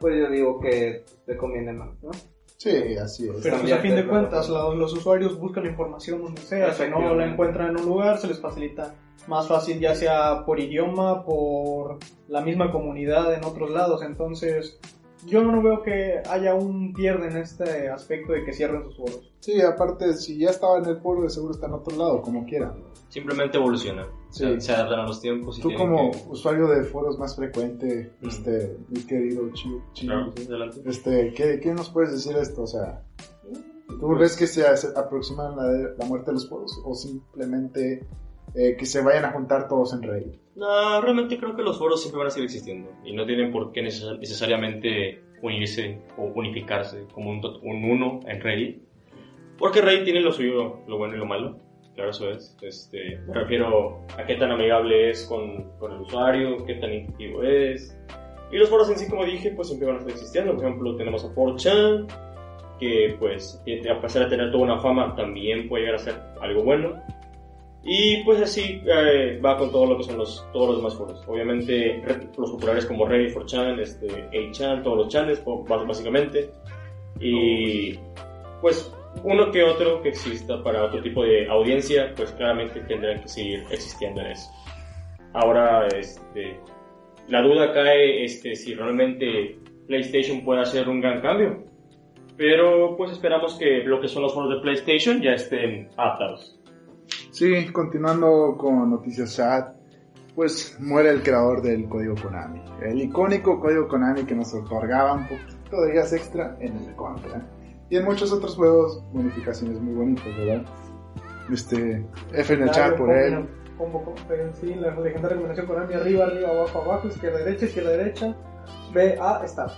D: pues yo digo que te conviene más, ¿no?
A: Sí, así es.
B: Pero pues, a fin de cuentas, los, los usuarios buscan la información donde sea. Si no la encuentran en un lugar, se les facilita más fácil, ya sea por idioma, por la misma comunidad en otros lados. Entonces, yo no veo que haya un pierde en este aspecto de que cierren sus foros.
A: Sí, aparte, si ya estaba en el foro, de seguro está en otro lado, como quiera.
C: Simplemente evoluciona.
A: Sí.
C: Se, se adaptan a los tiempos y
A: Tú como
C: que-
A: usuario de foros más frecuente,
C: Mm.
A: este, mi querido Chiu,
C: Claro, sí, adelante.
A: este, ¿qué, ¿qué nos puedes decir de esto? O sea, ¿tú
C: Pues-
A: ves que se aproximan la, la muerte de los foros o simplemente eh, que se vayan a juntar todos en Reddit?
C: No, realmente creo que los foros siempre van a seguir existiendo y no tienen por qué neces- necesariamente unirse o unificarse como un, un uno en Reddit. Porque Reddit tiene lo suyo, lo bueno y lo malo. Claro, eso es. Este, me refiero a qué tan amigable es con, con el usuario, qué tan intuitivo es. Y los foros en sí, como dije, pues siempre van a estar existiendo. Por ejemplo, tenemos a 4chan, que pues a pesar de tener toda una fama, también puede llegar a ser algo bueno. Y pues así eh, va con todo lo que son los, todos los demás foros. Obviamente los populares como Reddit, 4chan, este, 8chan, todos los bas- básicamente. Y pues uno que otro que exista para otro tipo de audiencia, pues claramente tendrán que seguir existiendo en eso. Ahora, este, la duda cae este, si realmente PlayStation puede hacer un gran cambio. Pero pues esperamos que lo que son los foros de PlayStation ya estén adaptados.
A: Sí, continuando con noticias chat, pues muere el creador del código Konami. El icónico código Konami que nos otorgaba un poquito de extra en el Contra. Y en muchos otros juegos, bonificaciones muy bonitas, ¿verdad? Este, F en el chat por él.
B: Combo, combo, sí, la legendaria combinación Konami, arriba, arriba, abajo, abajo, izquierda, derecha, izquierda, derecha, B, A, está.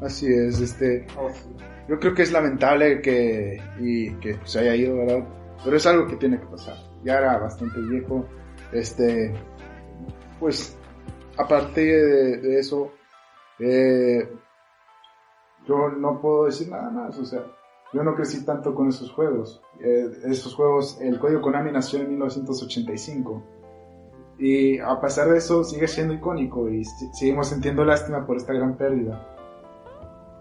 A: Así es, este,
D: Oh, sí.
A: yo creo que es lamentable que, y que se haya ido, ¿verdad? Pero es algo que tiene que pasar. Ya era bastante viejo, este, pues, aparte de, de eso, eh, yo no puedo decir nada más, o sea, yo no crecí tanto con esos juegos. Eh, esos juegos, el código Konami nació en 1985. Y a pesar de eso, sigue siendo icónico y seguimos sintiendo lástima por esta gran pérdida.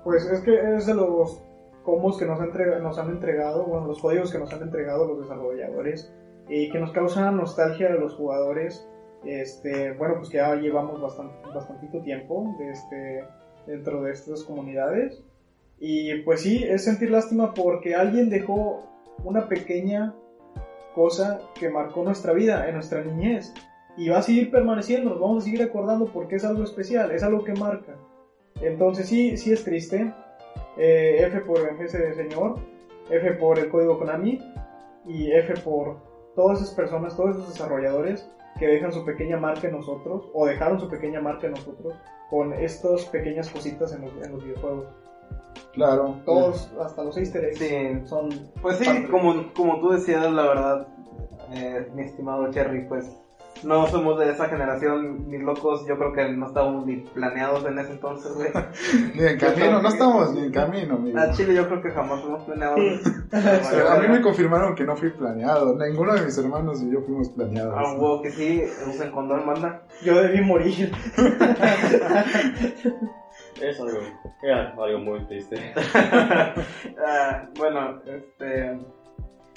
B: Pues es que es de los combos que nos, ha entrega- nos han entregado, bueno, los códigos que nos han entregado los desarrolladores y que nos causan nostalgia a los jugadores. Este, bueno, pues ya llevamos bastante, tiempo de este, dentro de estas comunidades. Y pues sí, es sentir lástima porque alguien dejó una pequeña cosa que marcó nuestra vida, en nuestra niñez. Y va a seguir permaneciendo, nos vamos a seguir acordando porque es algo especial, es algo que marca. Entonces sí, sí es triste. Eh, F por ese señor, F por el código Konami y F por todas esas personas, todos esos desarrolladores que dejan su pequeña marca en nosotros o dejaron su pequeña marca en nosotros con estas pequeñas cositas en los, en los videojuegos.
A: Claro.
B: Todos, hasta los easter eggs,
D: Sí.
B: son...
D: Pues sí, como, como tú decías, la verdad, eh, mi estimado Cherry, pues no somos de esa generación ni locos, yo creo que no estábamos ni planeados en ese entonces, güey. *laughs*
A: Ni en camino, no estamos ni en camino, amigo.
D: A Chile yo creo que jamás fuimos planeados.
A: Pero a mí me confirmaron que no fui planeado. Ninguno de mis hermanos y yo fuimos planeados.
D: Ah, huevo que sí, usen condón, manda.
B: Yo debí morir. *laughs*
C: Es algo, era algo muy triste. *laughs*
D: Ah, bueno, este.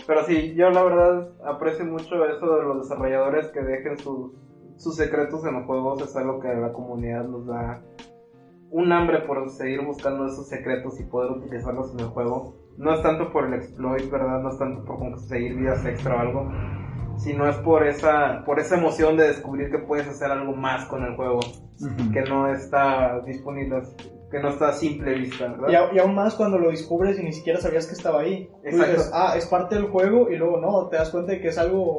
D: Pero sí, yo la verdad aprecio mucho eso de los desarrolladores que dejen sus, sus secretos en los juegos es algo que la comunidad nos da un hambre por seguir buscando esos secretos y poder utilizarlos en el juego. No es tanto por el exploit, ¿verdad? No es tanto por conseguir vidas extra o algo, sino es por esa, por esa emoción de descubrir que puedes hacer algo más con el juego, que no está disponible, que no está a simple vista, ¿verdad?
B: Y, aún más cuando lo descubres y ni siquiera sabías que estaba ahí. Tú
D: Exacto.
B: dices, ah, es parte del juego y luego no, te das cuenta de que es algo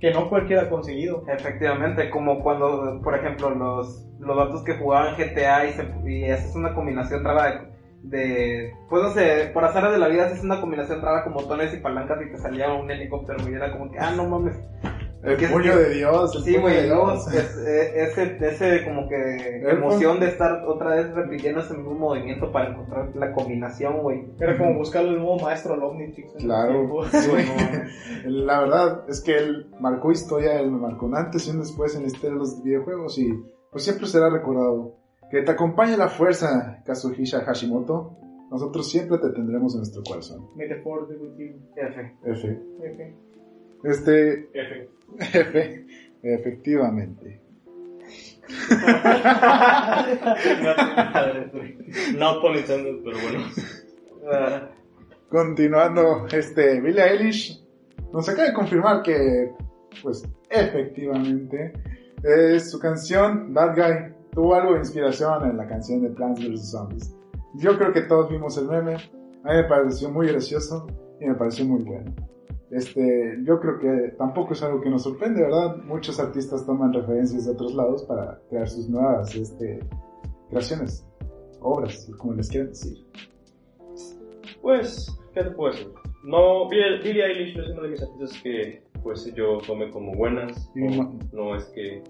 B: que no cualquiera ha conseguido.
D: Efectivamente, como cuando, por ejemplo, los, los datos que jugaban GTA y, se, y haces una combinación rara de, de- pues no sé, por azar de la vida haces una combinación rara con botones y palancas y te salía un helicóptero y era como que, ah, no mames.
A: El puño de Dios. el
D: Sí,
A: puño
D: güey, es- eh, ese, ese como que emoción de estar otra vez repitiendo ese mismo movimiento para encontrar la combinación, güey.
B: Era como buscar el nuevo maestro al el
A: Claro, sí. *laughs* La verdad es que él marcó historia, él marcó un antes y un después en la historia de los videojuegos y pues siempre será recordado. Que te acompañe la fuerza, Kazuhisa Hashimoto. Nosotros siempre te tendremos en nuestro corazón.
B: May the force be with you.
D: F.
A: F.
B: F.
A: Este,
C: F.
A: F, efectivamente.
C: Pun intended, pero bueno.
A: Continuando, este, Billie Eilish nos acaba de confirmar que, pues, efectivamente, eh, su canción Bad Guy tuvo algo de inspiración en la canción de Plants vs. Zombies. Yo creo que todos vimos el meme, a mí me pareció muy gracioso y me pareció muy bueno. Este, yo creo que tampoco es algo que nos sorprende, ¿verdad? Muchos artistas toman referencias de otros lados para crear sus nuevas, este, creaciones, obras, como les quieran decir.
C: Pues, ¿qué te puedo decir? No, Billie, Eilish no es una de mis artistas que pues yo tome como buenas. No, es que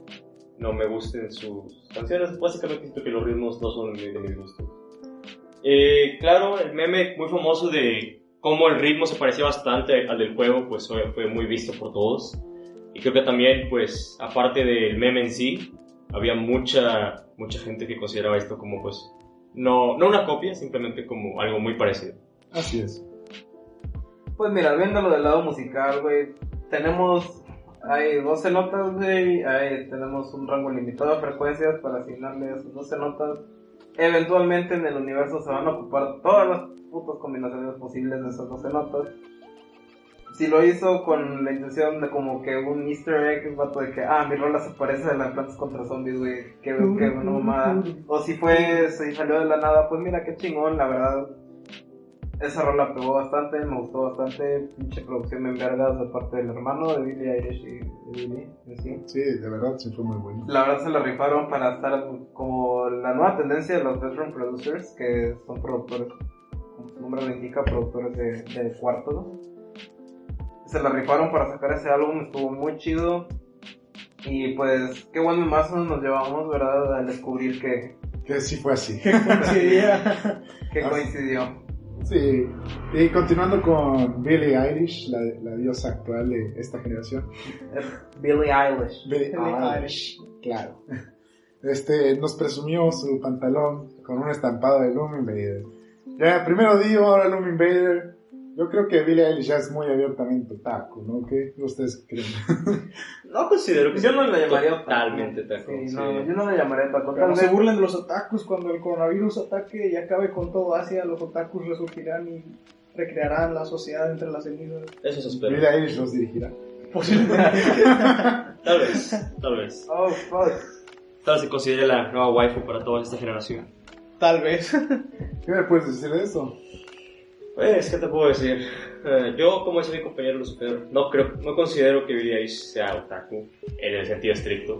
C: no me gusten sus canciones, básicamente siento que los ritmos no son de, mis gustos. Eh, claro, el meme muy famoso de cómo el ritmo se parecía bastante al del juego, pues fue, muy visto por todos. Y creo que también, pues, aparte del meme en sí, había mucha, mucha gente que consideraba esto como, pues, no, no una copia, simplemente como algo muy parecido.
A: Así es.
D: Pues mira, viéndolo del lado musical, güey, tenemos, hay 12 notas, güey, tenemos un rango limitado de frecuencias para asignarle esas 12 notas. Eventualmente en el universo se van a ocupar todas las putas combinaciones posibles de esas 12 notas. Si lo hizo con la intención de como que un easter egg, vato de que, ah, mi rola se parece a las plantas contra zombies, güey, qué, qué buena mamada. O si fue, si salió de la nada, pues mira qué chingón, la verdad. Esa rola pegó bastante, me gustó bastante, pinche producción en vergas de parte del hermano de Billie Eilish y de Billie, en sí.
A: Sí, de verdad, sí fue muy bueno.
D: La verdad se la rifaron para estar como la nueva tendencia de los veteran producers, que son productores, como su nombre lo indica, productores de, de cuarto, ¿no? Se la rifaron para sacar ese álbum, estuvo muy chido. Y pues, qué buen mazo nos llevamos, ¿verdad? Al descubrir que,
A: Que sí fue así. *laughs*
B: Coincidía. *laughs*
D: que
A: Ah.
D: coincidió.
A: Sí. Y continuando con Billie Eilish, la, la diosa actual de esta generación.
D: Billie Eilish.
A: Billie
B: Billie
A: Eilish, claro. Este, nos presumió su pantalón con un estampado de Loom Invader. Ya, primero Dio, ahora Loom Invader. Yo creo que Billie Eilish ya es muy abiertamente otaku, ¿no? ¿Qué ustedes creen? *laughs*
C: No considero que
D: Yo no le llamaría
C: totalmente taco.
D: Sí,
C: sí.
D: no, yo no le llamaría otaku.
B: Pero no se burlen de los otakus cuando el coronavirus ataque y acabe con todo Asia, los otakus resurgirán y recrearán la sociedad entre las cenizas.
C: Eso se espera.
A: Billie Eilish los dirigirá.
B: Posiblemente. *laughs*
C: Tal vez, tal vez.
D: Oh, fuck.
C: Tal vez se considere la nueva waifu para toda esta generación.
B: Tal vez.
A: ¿Qué me puedes decir de eso?
C: Pues, ¿qué te puedo decir? Eh, yo, como dice mi compañero Lucifer, no creo, no considero que Billie Eilish sea otaku en el sentido estricto,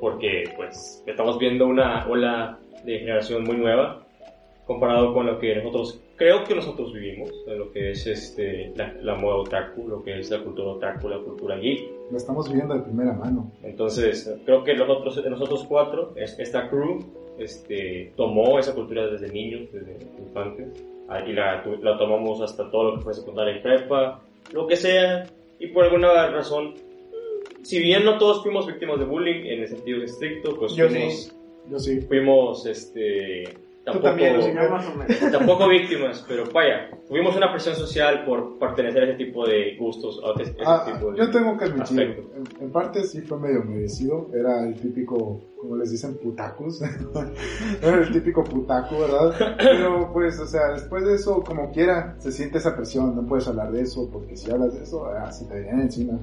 C: porque, pues, estamos viendo una ola de generación muy nueva comparado con lo que nosotros, creo que nosotros vivimos, lo que es este, la, la moda otaku, lo que es la cultura otaku, la cultura geek.
A: Lo estamos viviendo de primera mano.
C: Entonces, creo que nosotros, nosotros cuatro, es- esta crew, este, tomó esa cultura desde niños, desde infantes, y la, la tomamos hasta todo lo que fue secundaria y prepa, lo que sea, y por alguna razón, si bien no todos fuimos víctimas de bullying en el sentido estricto, pues
B: Yo
C: fuimos,
A: Yo sí.
C: fuimos este, tampoco,
B: también,
D: Ya
B: señor.
D: más o menos.
C: tampoco víctimas, pero vaya, tuvimos una presión social por pertenecer a ese tipo de gustos, a ese, ese
A: Ah,
C: tipo de
A: yo tengo que admitir, en, en parte sí fue medio merecido, era el típico, como les dicen, putacus, *laughs* era el típico putaco, ¿verdad? Pero pues, o sea, después de eso, como quiera, se siente esa presión, no puedes hablar de eso, porque si hablas de eso, ah, se te viene encima.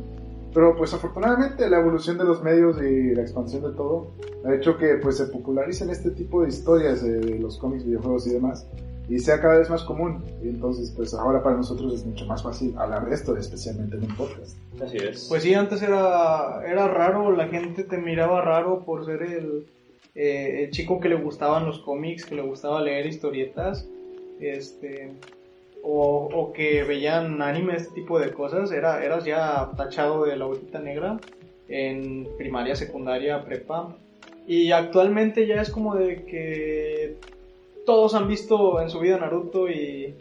A: Pero pues afortunadamente la evolución de los medios y la expansión de todo ha hecho que pues se popularicen este tipo de historias de, de los cómics, videojuegos y demás y sea cada vez más común. Y entonces pues ahora para nosotros es mucho más fácil hablar de esto, especialmente en un podcast.
C: Así es.
B: Pues sí, antes era, era raro, la gente te miraba raro por ser el, eh, el chico que le gustaban los cómics, que le gustaba leer historietas, este, o, o que veían anime, este tipo de cosas, era, eras ya tachado de la hojita negra en primaria, secundaria, prepa. Y actualmente ya es como de que todos han visto en su vida Naruto y...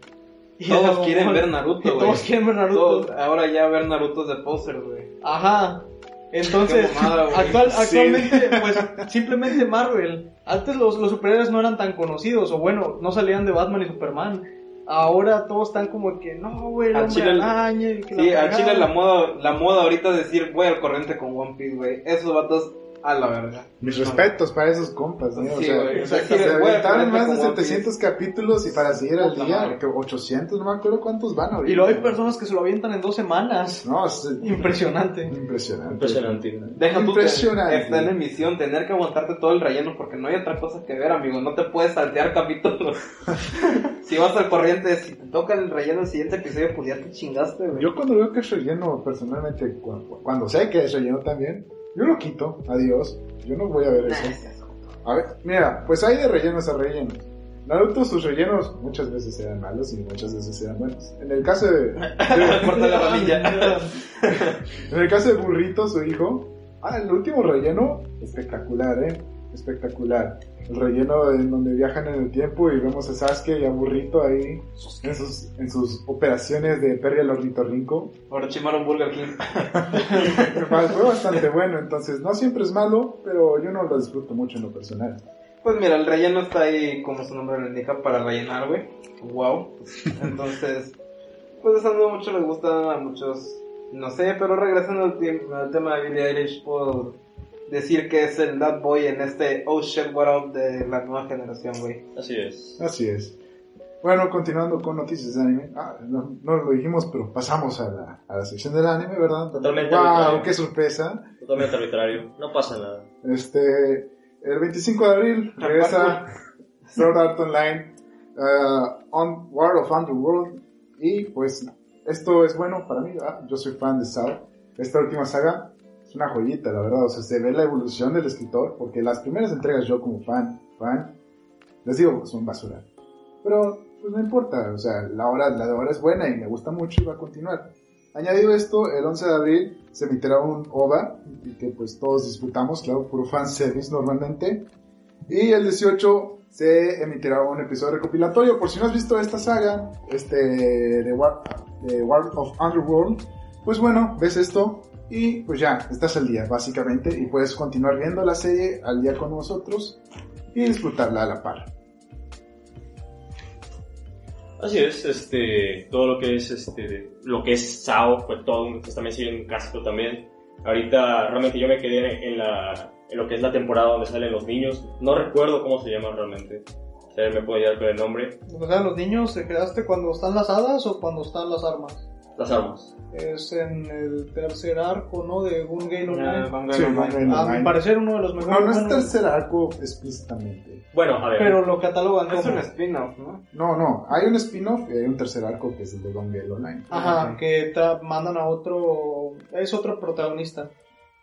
B: y
D: Todos quieren ver Naruto, güey.
B: Todos quieren ver Naruto.
D: Todos- ahora ya ver Naruto es de poser, güey.
B: Ajá. Entonces,
A: Sí.
B: actualmente, pues simplemente Marvel. Antes los, los superhéroes no eran tan conocidos, o bueno, no salían de Batman y Superman. Ahora todos están como que, no, güey,
D: chile-
B: araña y que
D: Sí,
B: la fregada".
D: chile la moda, la moda ahorita es decir, voy al corriente con One Piece, güey. Esos vatos a la verga.
A: Mis respetos para esos compas, ¿no?
D: Sí,
A: o sea,
D: güey,
A: o sea,
D: exacto.
A: se aventaron más de
D: como One
A: 700 capítulos y para seguir al día, que 800, no me acuerdo cuántos van ahorita.
B: Y luego hay personas que se lo avientan en dos semanas.
A: No, es
B: Impresionante.
A: impresionante.
C: Impresionante.
D: Deja tú
A: Impresionante.
D: que está en emisión, tener que aguantarte todo el relleno porque no hay otra cosa que ver, amigo. No te puedes saltear capítulos. *laughs* si vas al corriente, si te toca el relleno del siguiente episodio, pues ya te chingaste, güey.
A: Yo cuando veo que es relleno, personalmente, cu- cuando, sé que es relleno también, yo lo quito, adiós. Yo no voy a ver eso. A ver, mira, pues hay de rellenos a rellenos. Naruto, sus rellenos muchas veces eran malos y muchas veces eran buenos. En el caso de, *laughs*
D: Corta la ramilla. *laughs*
A: en el caso de Burrito, su hijo, ah, el último relleno, espectacular, eh, espectacular. El relleno en donde viajan en el tiempo y vemos a Sasuke y a Burrito ahí en sus, en sus operaciones de Perry al ornitorrinco.
D: Ahora chimaron Burger King. *laughs*
A: Fue bastante bueno, entonces no siempre es malo, pero yo no lo disfruto mucho en lo personal.
D: Pues mira, el relleno está ahí, como su nombre lo indica, para rellenar, güey. Wow. Entonces, pues eso no mucho les gusta a muchos. No sé, pero regresando al, tema de Billie Eilish, puedo decir que es el That Boy en este Oh Shit What Up de la nueva generación, güey.
C: Así es.
A: Así es. Bueno, continuando con noticias de anime. Ah, no, no lo dijimos, pero pasamos a la, a la sección del anime, ¿verdad?
C: Totalmente
A: ¡Wow!
C: arbitrario.
A: ¡Qué sorpresa!
C: Totalmente arbitrario. No pasa nada.
A: Este, el 25 de abril regresa Sword Art Online uh, on War of Underworld y pues esto es bueno para mí, ¿verdad? yo soy fan de Sao. Esta última saga es una joyita, la verdad, o sea, se ve la evolución del escritor porque las primeras entregas yo como fan, fan, les digo, son basura. Pero pues no importa, o sea, la hora, la de ahora es buena y me gusta mucho y va a continuar. Añadido esto, el 11 de abril se emitirá un OVA, y que pues todos disfrutamos, claro, puro fanservice normalmente. Y el 18 se emitirá un episodio recopilatorio. Por si no has visto esta saga, este, de War, de War of Underworld, pues bueno, ves esto y pues ya, estás al día, básicamente, y puedes continuar viendo la serie al día con nosotros y disfrutarla a la par.
C: Así es, este, todo lo que es, este, lo que es SAO, pues todo, un- pues, también sigue un clásico también. Ahorita realmente yo me quedé en la, en lo que es la temporada donde salen los niños. No recuerdo cómo se llaman realmente. Si alguien me puede ayudar con el nombre.
B: O sea, los niños, ¿te quedaste cuando están las hadas o cuando están las armas?
C: Las armas.
B: Es en el tercer arco, ¿no? De Gun Gale
D: Ah,
B: Online.
A: Sí,
D: Online.
B: A mi parecer uno de los mejores.
A: No, no es tercer arco explícitamente.
C: Bueno, a ver.
B: Pero lo catalogan
D: Es un spin-off, ¿no?
A: No, no, hay un spin-off y hay un tercer arco que es el de Long Gale Online.
B: Ajá, que tra- mandan a otro... Es otro protagonista.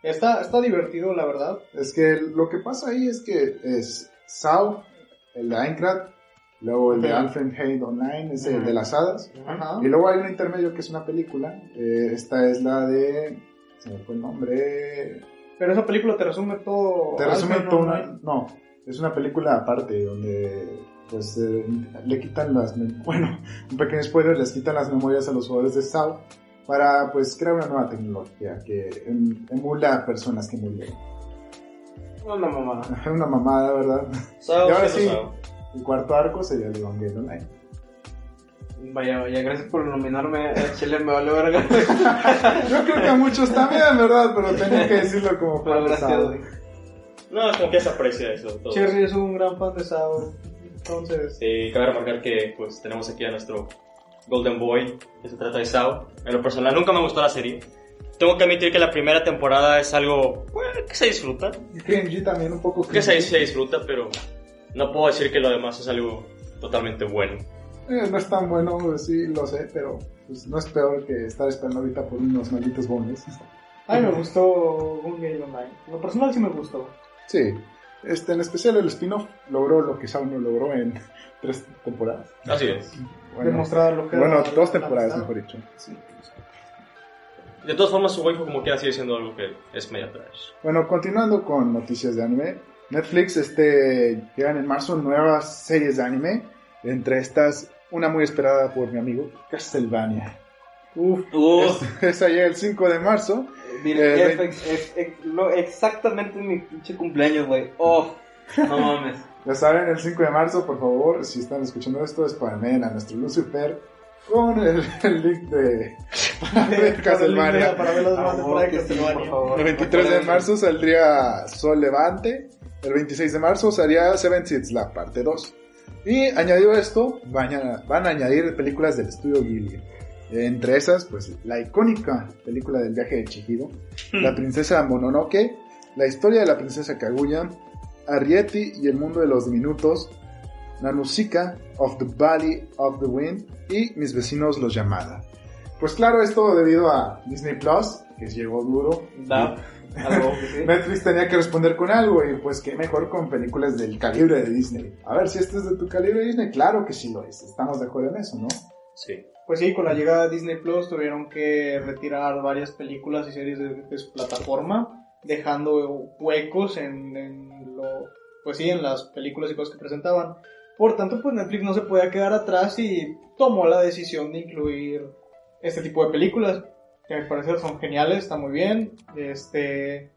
B: Está, está divertido, la verdad.
A: Es que lo que pasa ahí es que es Sao, el de Aincrad, luego el de. Alfred Online, es el de las hadas,
B: Ajá.
A: y luego hay un intermedio que es una película, eh, esta es la de... se me fue el nombre...
B: Pero esa película te resume todo...
A: Te resume
B: Alfred
A: todo una... No, es una película aparte donde pues eh, le quitan las... *laughs* Bueno, un pequeño spoiler, les quitan las memorias a los jugadores de Sao para pues crear una nueva tecnología que em- emula a personas que murieron.
D: Una mamada. *laughs*
A: Una mamada, ¿verdad?
C: SAO,
A: y ahora
C: sí,
A: sí.
C: SAO.
A: El cuarto arco sería el Evangelion Online.
D: Vaya, vaya, gracias por nominarme. A Chile me vale verga. *laughs*
A: Yo creo que a muchos también, ¿verdad? Pero tenía que decirlo como
D: Pero
A: fan de
D: gracias.
C: No, como que se aprecia eso. todo.
B: Cherry es un gran fan de Sao. Entonces,
C: Sí, cabe remarcar que pues tenemos aquí a nuestro Golden Boy, que se trata de Sao. En lo personal nunca me gustó la serie. Tengo que admitir que la primera temporada es algo bueno, que se disfruta,
A: Y Cringy también un poco
C: que se,
A: cringy.
C: se disfruta, pero no puedo decir que lo demás es algo totalmente bueno.
A: Eh, no es tan bueno, pues, sí, lo sé, pero pues, no es peor que estar esperando ahorita por unos malditos bonos.
B: a mí me gustó un Game Online. En lo personal sí me gustó.
A: Sí, este, en especial el spin-off logró lo que Sao no logró en *laughs* tres temporadas.
C: Así es.
A: Bueno,
B: Demostrar lo que
A: bueno dos temporadas, mejor dicho. Sí.
C: De todas formas, su waifu como quiera sigue siendo algo que es media trash.
A: Bueno, continuando con noticias de anime, Netflix este, llegan en marzo nuevas series de anime, entre estas una muy esperada por mi amigo, Castlevania.
B: Uf,
D: Uf.
A: Esa llega el 5 de marzo. Eh,
D: es- es- es- es- lo- exactamente mi pinche cumpleaños, güey. Oh, no mames. *laughs*
A: Ya saben, el 5 de marzo, por favor, si están escuchando esto, spamen a nuestro Lucifer con el, el link de, *laughs* de Castlevania.
B: Para ver demás
D: Ah,
B: de Castlevania.
D: por favor.
A: El 23 de marzo saldría Sol Levante. El 26 de marzo salía Seven Seeds, la parte 2. Y añadido esto, van a, van a añadir películas del estudio Ghibli. Entre esas, pues la icónica película del viaje de Chihiro, La princesa Mononoke, La historia de la princesa Kaguya, Arrietty y el mundo de los diminutos, Nanushika of the Valley of the Wind y Mis vecinos los Yamada. Pues claro, esto debido a Disney Plus, que llegó duro.
D: Da, algo que sí.
A: Netflix tenía que responder con algo y pues qué mejor con películas del calibre de Disney. A ver si este es de tu calibre de Disney, claro que sí lo es. Estamos de acuerdo en eso, ¿no?
C: Sí.
B: Pues sí, con la llegada de Disney Plus tuvieron que retirar varias películas y series de, de su plataforma, dejando huecos en, en lo, pues sí, en las películas y cosas que presentaban. Por tanto, pues Netflix no se podía quedar atrás y tomó la decisión de incluir este tipo de películas, que mi parecer son geniales, está muy bien, este,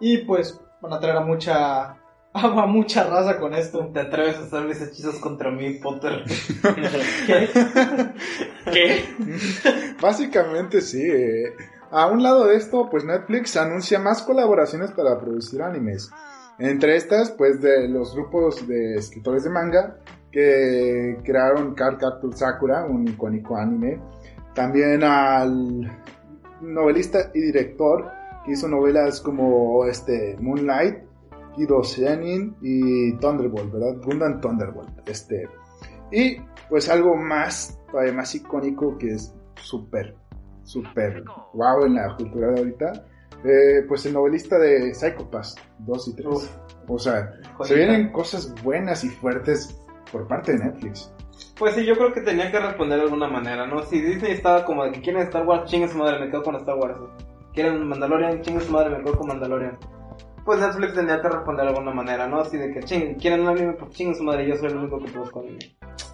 B: y pues van a traer a mucha, *laughs* a mucha raza con esto.
D: ¿Te atreves a hacer mis hechizos contra mí, Potter? *laughs*
C: ¿Qué?
A: Básicamente sí. eh. A un lado de esto, pues Netflix anuncia más colaboraciones para producir animes. Entre estas, pues de los grupos de escritores de manga que crearon Card Capture Sakura, un icónico anime. También al novelista y director que hizo novelas como este Moonlight, Kido Senin y Thunderbolt, ¿verdad? Gundam Thunderbolt. Este. Y pues algo más, todavía más icónico que es súper, súper wow en la cultura de ahorita. eh, pues el novelista de Psycho Pass 2 y 3.
D: Uf.
A: O sea, se
D: Joyita.
A: vienen cosas buenas y fuertes por parte de Netflix.
D: Pues sí, yo creo que tenía que responder de alguna manera, ¿no? Si Disney estaba como de que quieren Star Wars, chingue su madre, me quedo con Star Wars. Quieren Mandalorian, chingue su madre, me quedo con Mandalorian. Pues Netflix tenía que responder de alguna manera, ¿no? Así de que ching, quieren un anime, pues chingue su madre, yo soy el único que busco anime.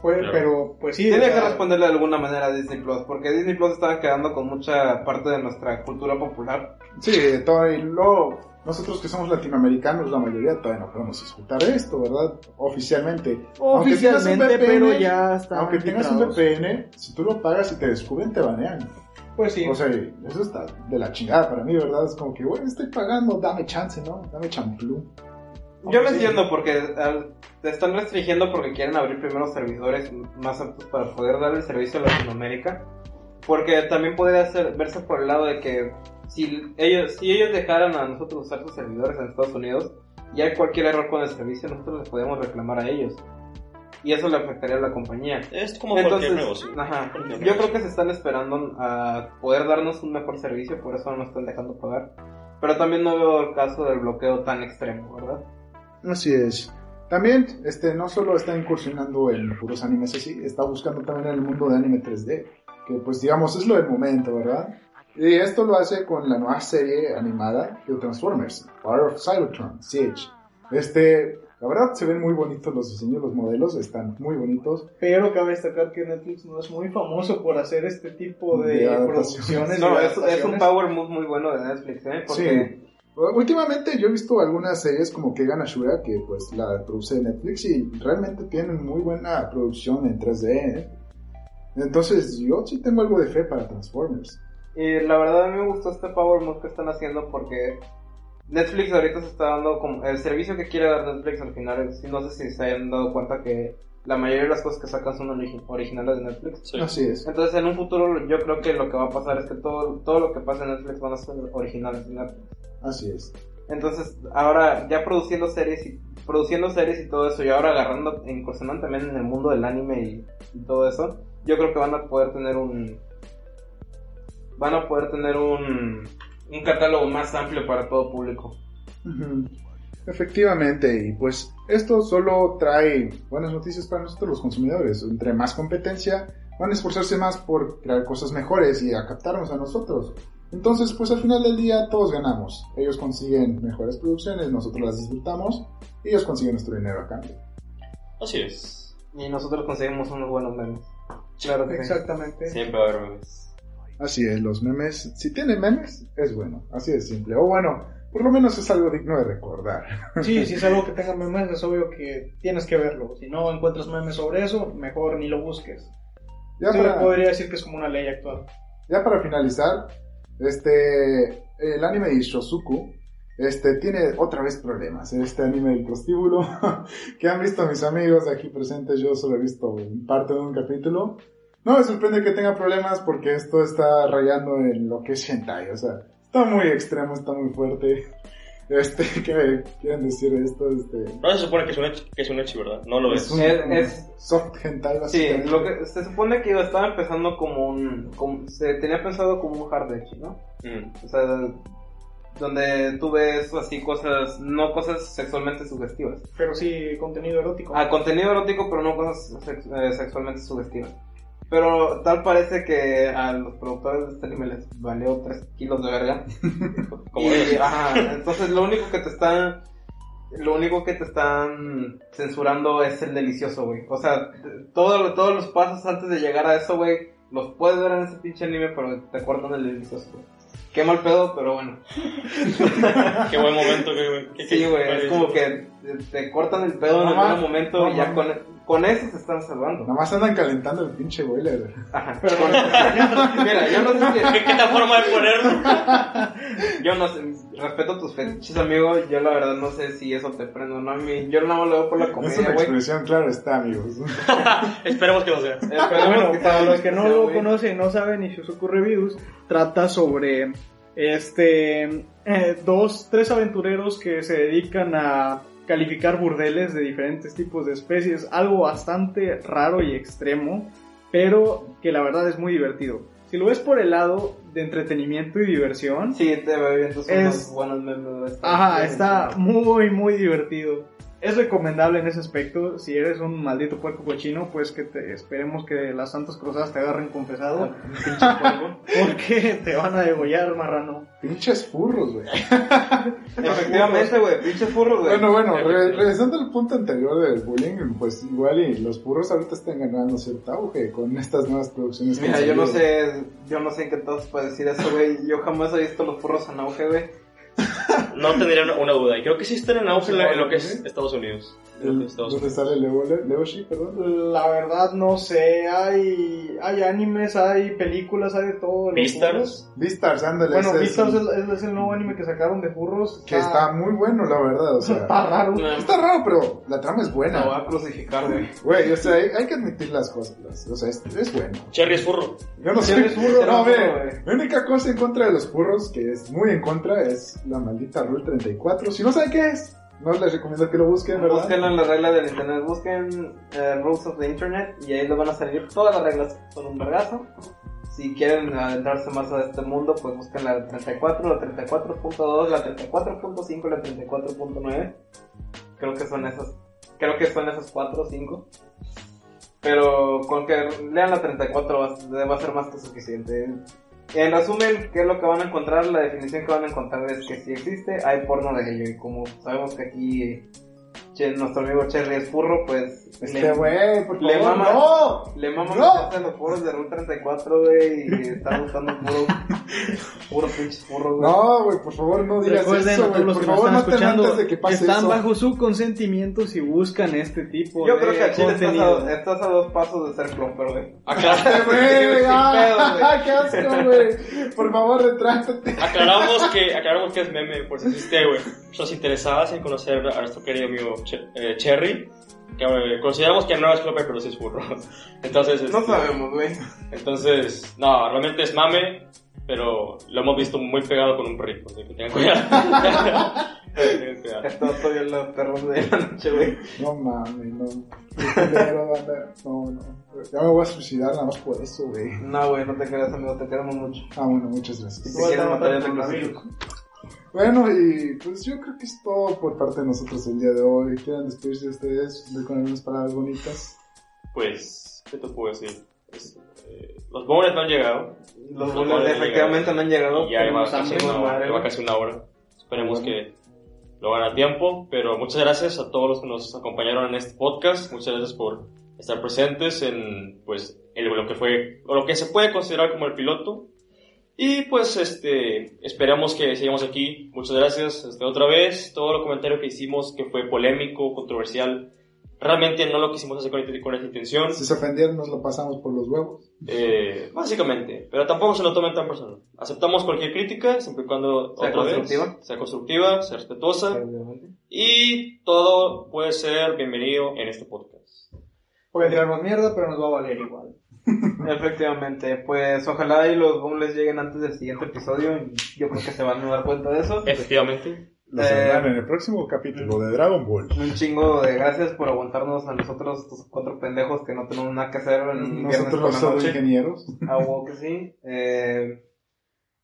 B: Pues,
C: Claro.
B: Pero, pues sí,
D: Tenía
B: o sea,
D: que responderle de alguna manera a Disney Plus, porque Disney Plus estaba quedando con mucha parte de nuestra cultura popular.
A: Sí, todo, y luego nosotros que somos latinoamericanos, la mayoría todavía no podemos disfrutar esto, ¿verdad? Oficialmente.
B: Oficialmente,
A: VPN,
B: pero ya está.
A: Aunque tengas un VPN, si tú lo pagas y te descubren, te banean.
B: Pues sí.
A: O sea, eso está de la chingada para mí, ¿verdad? Es como que, bueno, estoy pagando, dame chance, ¿no? Dame champlú.
D: Yo lo
B: Sí.
D: entiendo porque al- te están restringiendo porque quieren abrir primero servidores más aptos para poder dar el servicio a Latinoamérica. Porque también podría ser, verse por el lado de que si ellos, si ellos dejaran a nosotros usar sus servidores en Estados Unidos, ya hay cualquier error con el servicio, nosotros les podemos reclamar a ellos. Y eso le afectaría a la compañía.
C: Es como
D: Entonces,
C: cualquier negocio.
D: ajá,
C: Cualquier
D: yo
C: negocio.
D: creo que se están esperando a poder darnos un mejor servicio, por eso no nos están dejando pagar. Pero también no veo el caso del bloqueo tan extremo, ¿verdad?
A: Así es. También, este, no solo está incursionando en puros animes así, está buscando también en el mundo de anime 3D, que pues digamos es lo del momento, ¿verdad? Y esto lo hace con la nueva serie animada de Transformers, Power of Cybertron, Siege. Este, la verdad se ven muy bonitos los diseños, los modelos están muy bonitos.
B: Pero cabe destacar que Netflix no es muy famoso por hacer este tipo de, producciones.
D: No, es, es un power move muy bueno de Netflix, ¿eh? Porque
A: Últimamente yo he visto algunas series como Kegan Ashura, que pues la produce Netflix y realmente tienen muy buena producción en 3D. ¿eh? Entonces yo sí tengo algo de fe para Transformers.
D: Y la verdad a mí me gustó este Power Move que están haciendo porque Netflix ahorita se está dando como el servicio que quiere dar Netflix al final. es- No sé si se hayan dado cuenta que la mayoría de las cosas que sacan son origi- originales de Netflix.
C: Sí.
A: Así es.
D: Entonces en un futuro yo creo que lo que va a pasar es que todo, todo lo que pasa en Netflix van a ser originales de Netflix.
A: Así es.
D: Entonces ahora ya produciendo series y produciendo series y todo eso y ahora agarrando incursionando también en el mundo del anime y, y todo eso, yo creo que van a poder tener un van a poder tener un un catálogo más amplio para todo público.
A: Efectivamente, y pues esto solo trae buenas noticias para nosotros los consumidores. Entre más competencia, van a esforzarse más por crear cosas mejores y a captarnos a nosotros. Entonces, pues al final del día todos ganamos. Ellos consiguen mejores producciones, nosotros las disfrutamos y ellos consiguen nuestro dinero a cambio.
C: Así es.
D: Y nosotros conseguimos unos buenos memes. Claro que sí.
B: Exactamente.
C: Siempre va a haber memes.
A: Así es, los memes, si tienen memes, es bueno, así de simple. O bueno, por lo menos es algo digno de recordar.
B: Sí, si es algo que *laughs* tenga memes, es obvio que tienes que verlo. Si no encuentras memes sobre eso, mejor ni lo busques.
A: Ya
B: Sí,
A: para-
B: podría decir que es como una ley actual.
A: Ya para finalizar, este, el anime de Shosuku, este, tiene otra vez problemas. Este anime del prostíbulo, *laughs* que han visto mis amigos aquí presentes, yo solo he visto parte de un capítulo. No me sorprende que tenga problemas porque esto está rayando en lo que es hentai, o sea, está muy extremo, está muy fuerte. *laughs* Este, *laughs* ¿qué quieren decir de esto? Este,
C: No se supone que es un hecho, que es un hecho, ¿verdad? No lo
A: es
C: es.
A: un
D: Es- es-
A: soft hentai,
D: Sí,
A: básicamente.
D: lo que se supone que estaba empezando como un como- se tenía pensado como un hard edge, ¿no?
C: Mm.
D: O sea, donde tú ves así cosas, no cosas sexualmente sugestivas.
B: Pero sí, contenido erótico.
D: Ah, contenido erótico, pero no cosas sex- eh, sexualmente sugestivas. Pero tal parece que a los productores de este anime les valió 3 kilos de verga. *laughs*
C: Como
D: Y, ajá, entonces lo único que te están lo único que te están censurando es el delicioso, güey. O sea, todo, todos los pasos antes de llegar a eso, güey, los puedes ver en ese pinche anime, pero te cortan el delicioso, güey. Qué mal pedo, pero bueno. *laughs*
C: Qué buen momento. Qué, qué-
D: Sí, güey, es como que te, cortan el pedo en
A: No,
D: algún
A: ma-
D: momento
A: no,
D: y ya con, con eso se están salvando.
A: Nomás andan calentando el pinche boiler.
D: Ajá.
B: Pero
D: Mira, yo no sé
C: ¿Qué,
D: si... *laughs*
C: qué tal forma de ponerlo? *laughs*
D: Yo no sé, respeto tus fetiches, amigo. Yo la verdad no sé si eso te prende o no. A mí, yo no lo veo por la
A: Es
D: comedia,
A: una expresión, claro está, amigos. *laughs*
C: Esperemos que lo sea.
B: Pero
D: Esperemos
B: bueno,
D: que
B: para los que no
D: sea,
B: lo
D: güey.
B: conocen y no saben, Ishizuku Reviews trata sobre este eh, dos, tres aventureros que se dedican a calificar burdeles de diferentes tipos de especies, algo bastante raro y extremo, pero que la verdad es muy divertido. Si lo ves por el lado de entretenimiento y diversión,
D: Sí, te veo
B: Es-
D: buenos memes.
B: Ajá, está muy, muy divertido. Es recomendable en ese aspecto. Si eres un maldito puerco cochino, pues que te esperemos que las santas cruzadas te agarren confesado.
D: Pinche puerco. *laughs*
B: Porque te van a degollar, marrano.
A: Pinches furros, güey. *laughs*
D: Efectivamente, güey, pinches furros, güey.
A: Bueno, bueno, re- regresando al punto anterior del bullying, pues igual y los furros ahorita están ganando cierto auge con estas nuevas producciones. que
D: Mira,
A: han
D: yo no sé, yo no sé en qué todos puede decir eso, güey. Yo jamás he visto los furros en auge, güey.
C: No tendría una, duda. Y creo que sí están en auge en lo que es Estados Unidos. Estados
A: ¿Dónde sale Leo, Leoshi, perdón?
B: La verdad no sé, hay, hay animes, hay películas, hay de todo.
C: Beastars.
A: Beastars, ándale.
B: Bueno,
A: es
B: Beastars
A: el-
B: es, es el nuevo anime que sacaron de furros.
A: Que está muy bueno, la verdad, o sea. *laughs*
B: está raro.
D: No,
A: Está raro, pero la trama es
D: Me voy
A: buena.
D: a crucificar, güey.
A: Güey, o sea, hay, hay que admitir las cosas. O sea, es, es bueno.
C: Cherry es furro.
A: Yo no soy
D: eres furro,
A: No,
D: güey.
A: la única cosa en contra de los furros, que es muy en contra, es la maldita Rule 34. Si no saben qué es, no les recomiendo que lo busquen, ¿verdad?
D: Busquen en las reglas del internet, busquen eh, Rules of the Internet y ahí les van a salir todas las reglas con un vergazo. Si quieren adentrarse más a este mundo, pues busquen la 34, la 34.2, la 34.5 la 34.9. Creo que son esas, creo que son esas 4 o 5. Pero con que lean la 34 va, a- va a ser más que suficiente. En resumen, ¿qué es lo que van a encontrar? La definición que van a encontrar es que si existe, hay porno de ello. Y como sabemos que aquí nuestro amigo Cherry es furro, pues.
A: Este
D: le-
A: güey, por
D: le
A: favor,
D: mama-
A: no.
D: Le mama
A: No.
D: los foros de Rule 34, güey, y está buscando puro, *laughs* puro pinches furros, güey.
A: No, güey, por favor, no digas
B: Recuerden
A: eso, güey. Por favor,
B: están
A: no te
B: escuchando,
A: antes de que pase
B: están
A: eso.
B: bajo su consentimiento si buscan este tipo
D: Yo
B: de
D: creo que chile estás a, estás a dos pasos de ser clomper, güey. *laughs*
C: Aclar-
A: Güey, ah, qué asco, güey. Por favor, retráctate.
C: aclaramos, que, aclaramos que es meme, por si existe, güey. Los interesadas en conocer a nuestro querido amigo Che- eh, Cherry, que eh, consideramos que no es Clope, pero sí es furro. *laughs* Entonces,
D: No
C: este,
D: sabemos, güey.
C: Entonces, no, realmente es mame, pero lo hemos visto muy pegado con un perrito, así que tengan cuidado. *laughs*
D: Está todavía en los perros de la noche, güey.
A: No mames, no. No, no. Ya me voy a suicidar nada más por eso, güey.
D: No, güey, no te creas, amigo, te queremos mucho.
A: Ah, bueno, muchas
D: Si
A: gracias.
D: te matar, ya te crucifico.
A: Bueno, y pues yo creo que es todo por parte de nosotros el día de hoy. ¿Quieren despedirse de ustedes de con algunas palabras bonitas?
C: Pues, ¿qué te puedo decir? Eh, los bonus no han llegado.
D: Los
C: bonus
D: bolas efectivamente no han llegado.
C: Y ya
D: pero
C: va
D: nos han
C: casi, una,
D: madre,
C: hora, va
D: güey.
C: casi una hora. Esperemos
A: Bueno.
C: que lo hagan a tiempo. Pero muchas gracias a todos los que nos acompañaron en este podcast. Muchas gracias por estar presentes en pues el- lo que fue o lo que se puede considerar como el piloto. Y pues este esperamos que sigamos aquí. Muchas gracias este, otra vez. Todo el comentario que hicimos que fue polémico, controversial. Realmente no lo quisimos hacer con, con esa intención.
A: Si se ofendieron, nos lo pasamos por los huevos.
C: Eh, básicamente, pero tampoco se lo tomen tan personal. Aceptamos cualquier crítica, siempre y cuando
D: Sea
C: otra vez,
D: constructiva.
C: sea constructiva, sea respetuosa, y todo puede ser bienvenido en este podcast.
B: Pueden tirarnos mierda, pero nos va a valer igual.
D: Efectivamente, pues ojalá y los bonles lleguen antes del siguiente episodio. y Yo creo que se van a dar cuenta de eso.
C: Efectivamente.
A: Los
D: Eh,
A: verán en el próximo capítulo de Dragon Ball.
D: Un chingo de gracias por aguantarnos a nosotros, estos cuatro pendejos que no tenemos nada que hacer en
A: Nosotros solo
D: noche.
A: ingenieros.
D: A huevo que sí. Eh,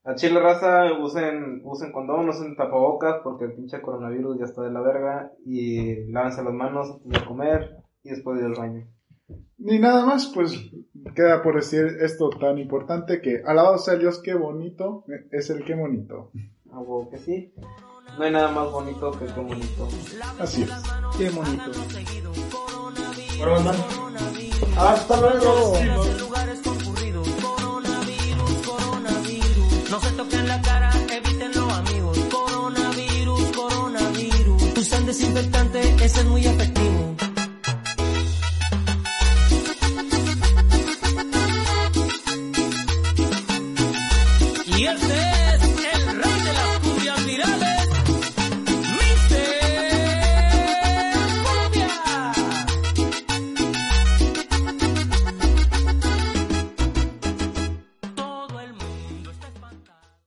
D: a Chile Raza, usen, usen condón, usen tapabocas porque el pinche coronavirus ya está de la verga. Y lávense las manos antes de comer y después del baño.
A: Ni nada más, pues queda por decir esto tan importante que alabado sea Dios, qué bonito es el qué bonito.
D: A huevo que sí. No hay nada más bonito que qué bonito.
A: Así es.
B: Qué bonito.
C: Bueno,
B: Hasta luego.
E: No se toquen la cara, evítenlo amigos. Coronavirus, coronavirus. Usan desinfectante, ese es muy